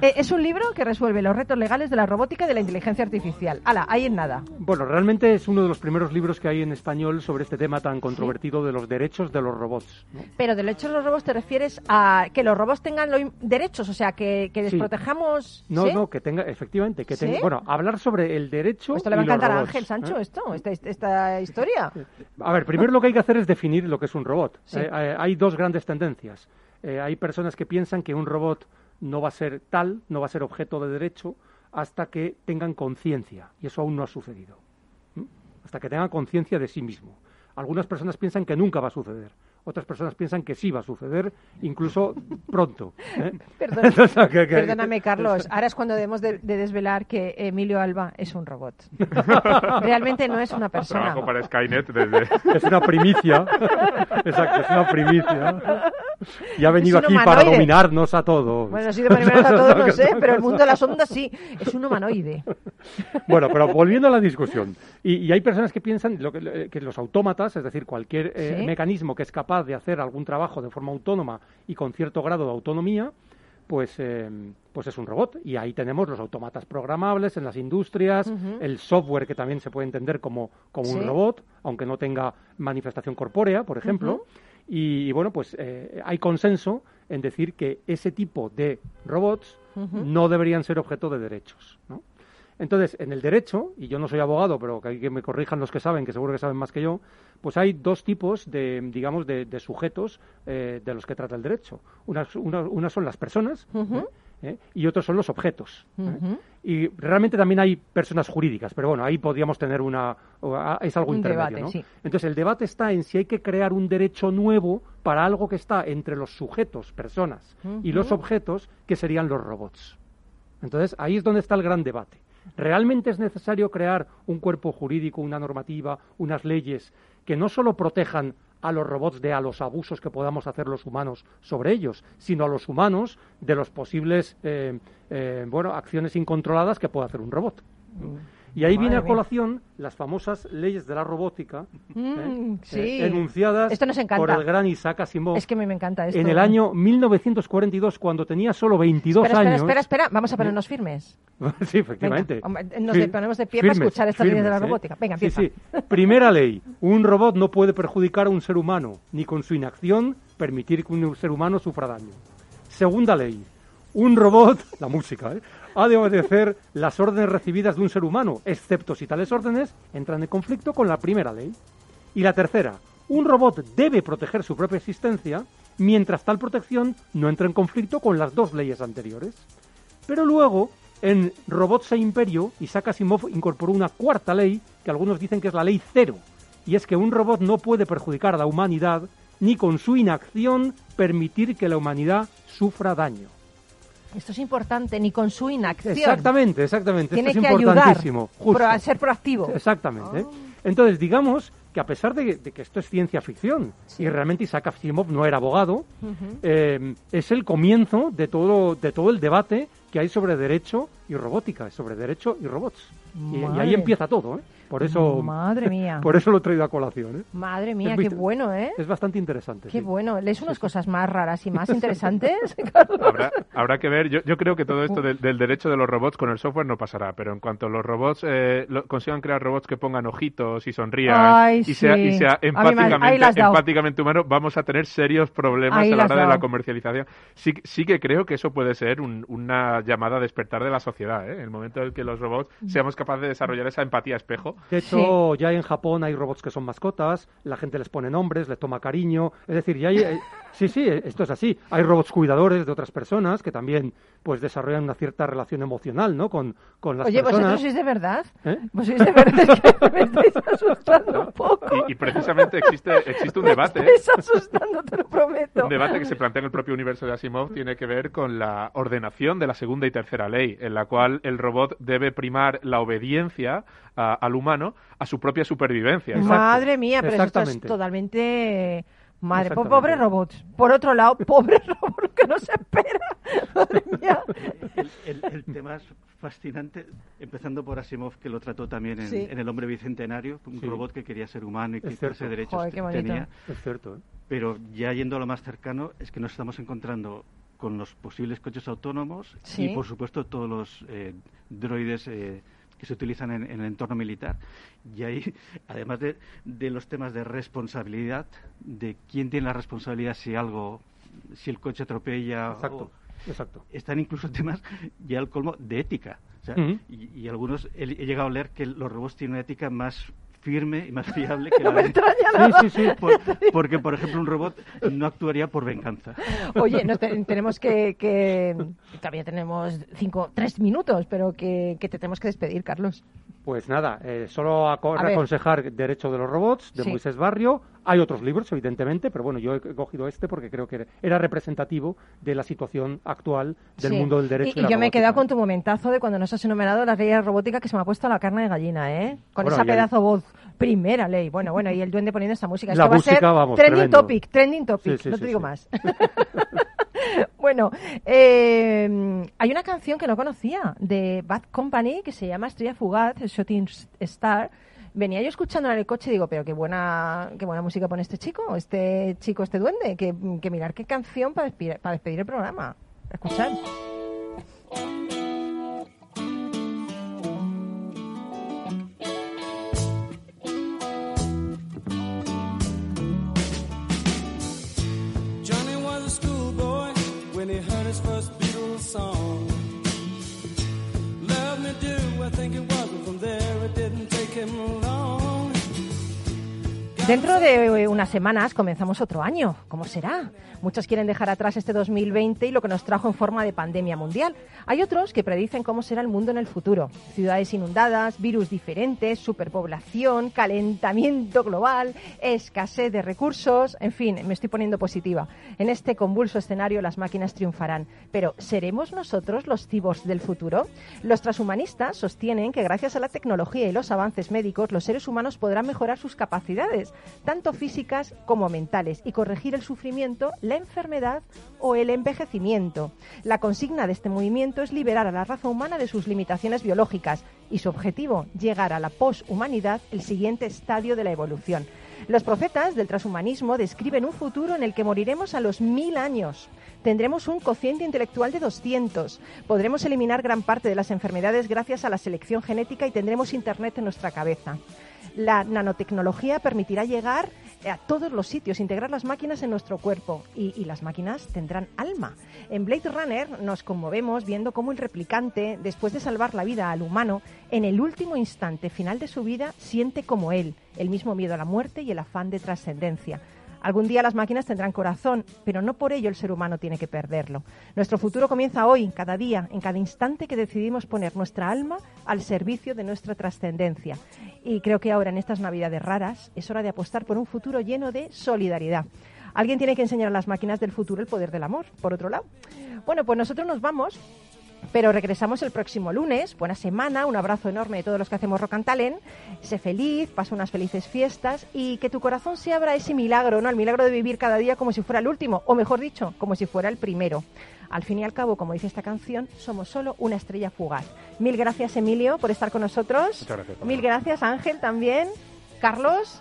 [SPEAKER 2] Eh, es un libro que resuelve los retos legales de la robótica y de la inteligencia artificial. Ala, ahí en nada.
[SPEAKER 5] Bueno, realmente es uno de los primeros libros que hay en español sobre este tema tan controvertido de los derechos de los robots. ¿no?
[SPEAKER 2] Pero de derechos de los robots te refieres a que los robots tengan los derechos, o sea, que, que
[SPEAKER 5] Sí.
[SPEAKER 2] desprotejamos...
[SPEAKER 5] No,
[SPEAKER 2] ¿sí?
[SPEAKER 5] no, que tenga, efectivamente, que tenga, bueno, hablar sobre el derecho
[SPEAKER 2] Esto le va a
[SPEAKER 5] los
[SPEAKER 2] encantar a Ángel Sancho,
[SPEAKER 5] ¿eh?
[SPEAKER 2] esto, esta, esta historia.
[SPEAKER 5] A ver, primero lo que hay que hacer es definir lo que es un robot.
[SPEAKER 2] Sí.
[SPEAKER 5] Eh, eh, hay dos grandes tendencias. Eh, hay personas que piensan que un robot no va a ser tal, no va a ser objeto de derecho, hasta que tengan conciencia. Y eso aún no ha sucedido. ¿Mm? Hasta que tengan conciencia de sí mismo. Algunas personas piensan que nunca va a suceder. Otras personas piensan que sí va a suceder, incluso pronto. ¿eh? Sea, que- que-
[SPEAKER 2] Perdóname, Carlos. Ahora es cuando debemos de, de desvelar que Emilio Alba es un robot. Realmente no es una persona.
[SPEAKER 3] Trabajo para Skynet desde...
[SPEAKER 5] Es una primicia. Exacto, es una primicia. Y ha venido aquí para
[SPEAKER 2] humanoide.
[SPEAKER 5] dominarnos a todos.
[SPEAKER 2] Bueno, de primera a todos no sé, pero el mundo de las ondas sí. Es un humanoide.
[SPEAKER 5] Bueno, pero volviendo a la discusión. Y, y hay personas que piensan lo que, que los autómatas, es decir, cualquier eh,
[SPEAKER 2] Sí.
[SPEAKER 5] mecanismo que es capaz de hacer algún trabajo de forma autónoma y con cierto grado de autonomía, pues, eh, pues es un robot. Y ahí tenemos los automatas programables en las industrias, el software que también se puede entender como, como un robot, aunque no tenga manifestación corpórea, por ejemplo. Y, y, bueno, pues eh, hay consenso en decir que ese tipo de robots no deberían ser objeto de derechos. ¿no? Entonces, en el derecho, y yo no soy abogado, pero que hay que me corrijan los que saben, que seguro que saben más que yo, pues hay dos tipos de, digamos, de, de sujetos eh, de los que trata el derecho. Unas, una- unas son las personas. ¿eh? ¿eh? y otros son los objetos. ¿eh? Y realmente también hay personas jurídicas, pero bueno, ahí podríamos tener una... o, es algo
[SPEAKER 2] Un
[SPEAKER 5] intermedio,
[SPEAKER 2] debate,
[SPEAKER 5] ¿no?
[SPEAKER 2] sí.
[SPEAKER 5] Entonces, el debate está en si hay que crear un derecho nuevo para algo que está entre los sujetos, personas, y los objetos, que serían los robots. Entonces, ahí es donde está el gran debate. ¿Realmente es necesario crear un cuerpo jurídico, una normativa, unas leyes que no solo protejan a los robots de a los abusos que podamos hacer los humanos sobre ellos, sino a los humanos de los posibles eh, eh, bueno, acciones incontroladas que pueda hacer un robot? Y ahí viene
[SPEAKER 2] Madre
[SPEAKER 5] a
[SPEAKER 2] mía.
[SPEAKER 5] colación las famosas leyes de la robótica,
[SPEAKER 2] Mm,
[SPEAKER 5] ¿eh?
[SPEAKER 2] sí.
[SPEAKER 5] Eh, enunciadas
[SPEAKER 2] Esto nos encanta.
[SPEAKER 5] por el gran Isaac Asimov
[SPEAKER 2] Es que a me encanta esto.
[SPEAKER 5] en el año 1942, cuando tenía solo 22
[SPEAKER 2] espera, espera,
[SPEAKER 5] años.
[SPEAKER 2] espera, espera. Vamos a ponernos firmes.
[SPEAKER 5] sí, efectivamente.
[SPEAKER 2] Venga, nos
[SPEAKER 5] Fir-
[SPEAKER 2] ponemos de pie para escuchar estas leyes de la
[SPEAKER 5] ¿eh?
[SPEAKER 2] robótica. Venga,
[SPEAKER 5] Sí,
[SPEAKER 2] empieza.
[SPEAKER 5] sí. Primera ley. Un robot no puede perjudicar a un ser humano, ni con su inacción permitir que un ser humano sufra daño. Segunda ley. Un robot, la música, ¿eh? Ha de obedecer las órdenes recibidas de un ser humano, excepto si tales órdenes entran en conflicto con la primera ley. Y la tercera, un robot debe proteger su propia existencia mientras tal protección no entre en conflicto con las dos leyes anteriores. Pero luego, en Robots e Imperio, Isaac Asimov incorporó una cuarta ley, que algunos dicen que es la ley cero, y es que un robot no puede perjudicar a la humanidad ni con su inacción permitir que la humanidad sufra daño.
[SPEAKER 2] Esto es importante, ni con su inacción.
[SPEAKER 5] Exactamente, exactamente.
[SPEAKER 2] Tiene
[SPEAKER 5] Esto es
[SPEAKER 2] que ayudar,
[SPEAKER 5] importantísimo. justo.
[SPEAKER 2] pro- a ser proactivo.
[SPEAKER 5] Exactamente.
[SPEAKER 2] Ah.
[SPEAKER 5] Entonces, digamos que a pesar de, de que esto es ciencia ficción y realmente Isaac Asimov no era abogado, eh, es el comienzo de todo, de todo el debate que hay sobre derecho y robótica, sobre derecho y robots. Y, y ahí empieza todo, ¿eh? Por eso,
[SPEAKER 2] Madre mía.
[SPEAKER 5] por eso lo he traído a colación, ¿eh?
[SPEAKER 2] Madre mía,
[SPEAKER 5] Es
[SPEAKER 2] qué
[SPEAKER 5] muy-
[SPEAKER 2] bueno, ¿eh?
[SPEAKER 5] Es bastante interesante.
[SPEAKER 2] Qué
[SPEAKER 5] sí.
[SPEAKER 2] bueno. ¿Lees unas cosas más raras y más interesantes?
[SPEAKER 3] Habrá, habrá que ver, yo, yo creo que todo esto del, del derecho de los robots con el software no pasará, pero en cuanto los robots eh, lo- consigan crear robots que pongan ojitos y sonrían
[SPEAKER 2] Ay,
[SPEAKER 3] y, sea, y empáticamente, humano, vamos a tener serios problemas
[SPEAKER 2] Ahí
[SPEAKER 3] a
[SPEAKER 2] la
[SPEAKER 3] hora de la comercialización. Sí, sí que creo que eso puede ser un- una llamada a despertar de la sociedad, ¿eh? el momento en que los robots seamos capaces de desarrollar esa empatía espejo.
[SPEAKER 5] De hecho, ya en Japón hay robots que son mascotas, la gente les pone nombres, les toma cariño, es decir, ya hay, eh, sí, sí, eh, esto es así. Hay robots cuidadores de otras personas que también pues desarrollan una cierta relación emocional, ¿no? Con, con las
[SPEAKER 2] Oye,
[SPEAKER 5] personas.
[SPEAKER 2] ¿vosotros sois de verdad?
[SPEAKER 5] ¿Eh?
[SPEAKER 2] ¿Vos sois de verdad? Es que me estáis asustando un poco.
[SPEAKER 3] Y, y precisamente existe, existe un
[SPEAKER 2] Me
[SPEAKER 3] debate. ¿eh?
[SPEAKER 2] estáis asustando, te lo prometo.
[SPEAKER 3] Un debate que se plantea en el propio universo de Asimov tiene que ver con la ordenación de la segunda y tercera ley, en la cual el robot debe primar la obediencia a- al humano a su propia supervivencia.
[SPEAKER 2] Madre mía, pero esto es totalmente... Madre, po-
[SPEAKER 5] Exactamente.
[SPEAKER 2] pobre robots. Por otro lado, pobre robot lo que no se espera. Madre mía.
[SPEAKER 4] El, el- el tema es fascinante, empezando por Asimov, que lo trató también en,
[SPEAKER 2] Sí.
[SPEAKER 4] en El hombre bicentenario, un
[SPEAKER 5] Sí.
[SPEAKER 4] robot que quería ser humano y que de derechos
[SPEAKER 2] Joder,
[SPEAKER 4] tenía.
[SPEAKER 5] Es cierto, ¿eh?
[SPEAKER 4] Pero ya yendo a lo más cercano, es que nos estamos encontrando con los posibles coches autónomos
[SPEAKER 2] Sí.
[SPEAKER 4] y, por supuesto, todos los eh, droides eh, que se utilizan en, en el entorno militar. Y ahí, además de, de los temas de responsabilidad, de quién tiene la responsabilidad si algo, si el coche atropella.
[SPEAKER 5] Exacto,
[SPEAKER 4] o-
[SPEAKER 5] exacto.
[SPEAKER 4] están incluso temas ya al colmo de ética. O sea,
[SPEAKER 5] Ujú.
[SPEAKER 4] y, y algunos he, he llegado a leer que los robots tienen una ética más firme y más fiable que
[SPEAKER 2] No
[SPEAKER 4] la
[SPEAKER 2] me
[SPEAKER 4] de...
[SPEAKER 2] extraña nada.
[SPEAKER 5] Sí, sí, sí.
[SPEAKER 4] Por- porque, por ejemplo, un robot no actuaría por venganza.
[SPEAKER 2] Oye, nos te- tenemos que, que... Todavía tenemos cinco, tres minutos, pero que, que te tenemos que despedir, Carlos.
[SPEAKER 5] Pues nada, eh, solo aco-
[SPEAKER 2] A ver.
[SPEAKER 5] aconsejar Derecho de los Robots, de
[SPEAKER 2] Sí.
[SPEAKER 5] Moisés Barrio. Hay otros libros, evidentemente, pero bueno, yo he cogido este porque creo que era representativo de la situación actual del
[SPEAKER 2] Sí.
[SPEAKER 5] mundo del derecho.
[SPEAKER 2] Y, yo me he quedado con tu momentazo de cuando nos has enumerado las leyes robóticas que se me ha puesto la carne de gallina, ¿eh? Con
[SPEAKER 5] Bueno,
[SPEAKER 2] esa pedazo voz. Primera ley. Bueno, bueno, y el duende poniendo esta música.
[SPEAKER 5] La
[SPEAKER 2] Esto va a ser
[SPEAKER 5] música, vamos,
[SPEAKER 2] trending
[SPEAKER 5] tremendo.
[SPEAKER 2] topic, trending topic,
[SPEAKER 5] Sí, sí,
[SPEAKER 2] no te digo más. bueno, eh, hay una canción que no conocía de Bad Company que se llama Estrella Fugaz, Shooting Star. Venía yo escuchándola en el coche y digo, pero qué buena, qué buena música pone este chico, este chico, este duende, que, mirar qué canción para despedir, para despedir el programa.
[SPEAKER 9] His first Beatles song. Love me do, I think it was, him long.
[SPEAKER 2] Dentro de unas semanas comenzamos otro año. ¿Cómo será? Muchos quieren dejar atrás este 2020 y lo que nos trajo en forma de pandemia mundial. Hay otros que predicen cómo será el mundo en el futuro. Ciudades inundadas, virus diferentes, superpoblación, calentamiento global, escasez de recursos. En fin, me estoy poniendo positiva. En este convulso escenario las máquinas triunfarán. Pero ¿seremos nosotros los cibos del futuro? Los transhumanistas sostienen que gracias a la tecnología y los avances médicos los seres humanos podrán mejorar sus capacidades, tanto físicas como mentales, y corregir el sufrimiento, la enfermedad o el envejecimiento. La consigna de este movimiento es liberar a la raza humana de sus limitaciones biológicas y su objetivo, llegar a la poshumanidad, el siguiente estadio de la evolución. Los profetas del transhumanismo describen un futuro en el que moriremos a los mil años. Tendremos un cociente intelectual de 200. Podremos eliminar gran parte de las enfermedades gracias a la selección genética y tendremos Internet en nuestra cabeza. La nanotecnología permitirá llegar a todos los sitios, integrar las máquinas en nuestro cuerpo y, las máquinas tendrán alma. En Blade Runner nos conmovemos viendo cómo el replicante, después de salvar la vida al humano, en el último instante final de su vida siente como él el mismo miedo a la muerte y el afán de trascendencia. Algún día las máquinas tendrán corazón, pero no por ello el ser humano tiene que perderlo. Nuestro futuro comienza hoy, cada día, en cada instante que decidimos poner nuestra alma al servicio de nuestra trascendencia. Y creo que ahora, en estas Navidades raras, es hora de apostar por un futuro lleno de solidaridad. Alguien tiene que enseñar a las máquinas del futuro el poder del amor, por otro lado. Bueno, pues nosotros nos vamos pero regresamos el próximo lunes. Buena semana, un abrazo enorme de todos los que hacemos Rock and Talent. Sé feliz, pasa unas felices fiestas y que tu corazón se abra a ese milagro, ¿no? El milagro de vivir cada día como si fuera el último, o mejor dicho, como si fuera el primero. Al fin y al cabo, como dice esta canción, somos solo una estrella fugaz. Mil gracias, Emilio, por estar con nosotros.
[SPEAKER 3] Muchas gracias.
[SPEAKER 2] Mil gracias, Ángel, también. Carlos.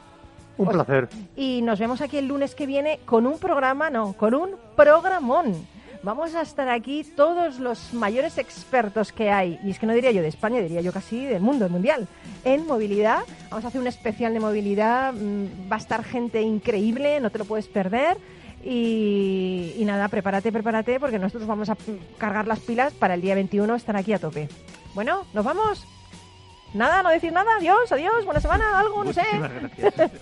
[SPEAKER 5] Un placer.
[SPEAKER 2] Y nos vemos aquí el lunes que viene con un programa, no, con un programón. Vamos a estar aquí todos los mayores expertos que hay, y es que no diría yo de España, diría yo casi del mundo, mundial, en movilidad. Vamos a hacer un especial de movilidad, mm, va a estar gente increíble, no te lo puedes perder. Y, y nada, prepárate, prepárate, porque nosotros vamos a cargar las pilas para el día 21 estar aquí a tope. Bueno, ¿nos vamos? Nada, no decir nada, adiós, adiós, buena semana, algo, no sé.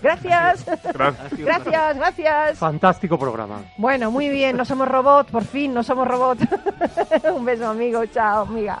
[SPEAKER 4] Gracias.
[SPEAKER 2] Gracias.
[SPEAKER 3] Gracias.
[SPEAKER 2] Gracias, gracias.
[SPEAKER 5] Fantástico programa.
[SPEAKER 2] Bueno, muy bien, no somos robots, por fin, no somos robots. Un beso, amigo, chao, amiga.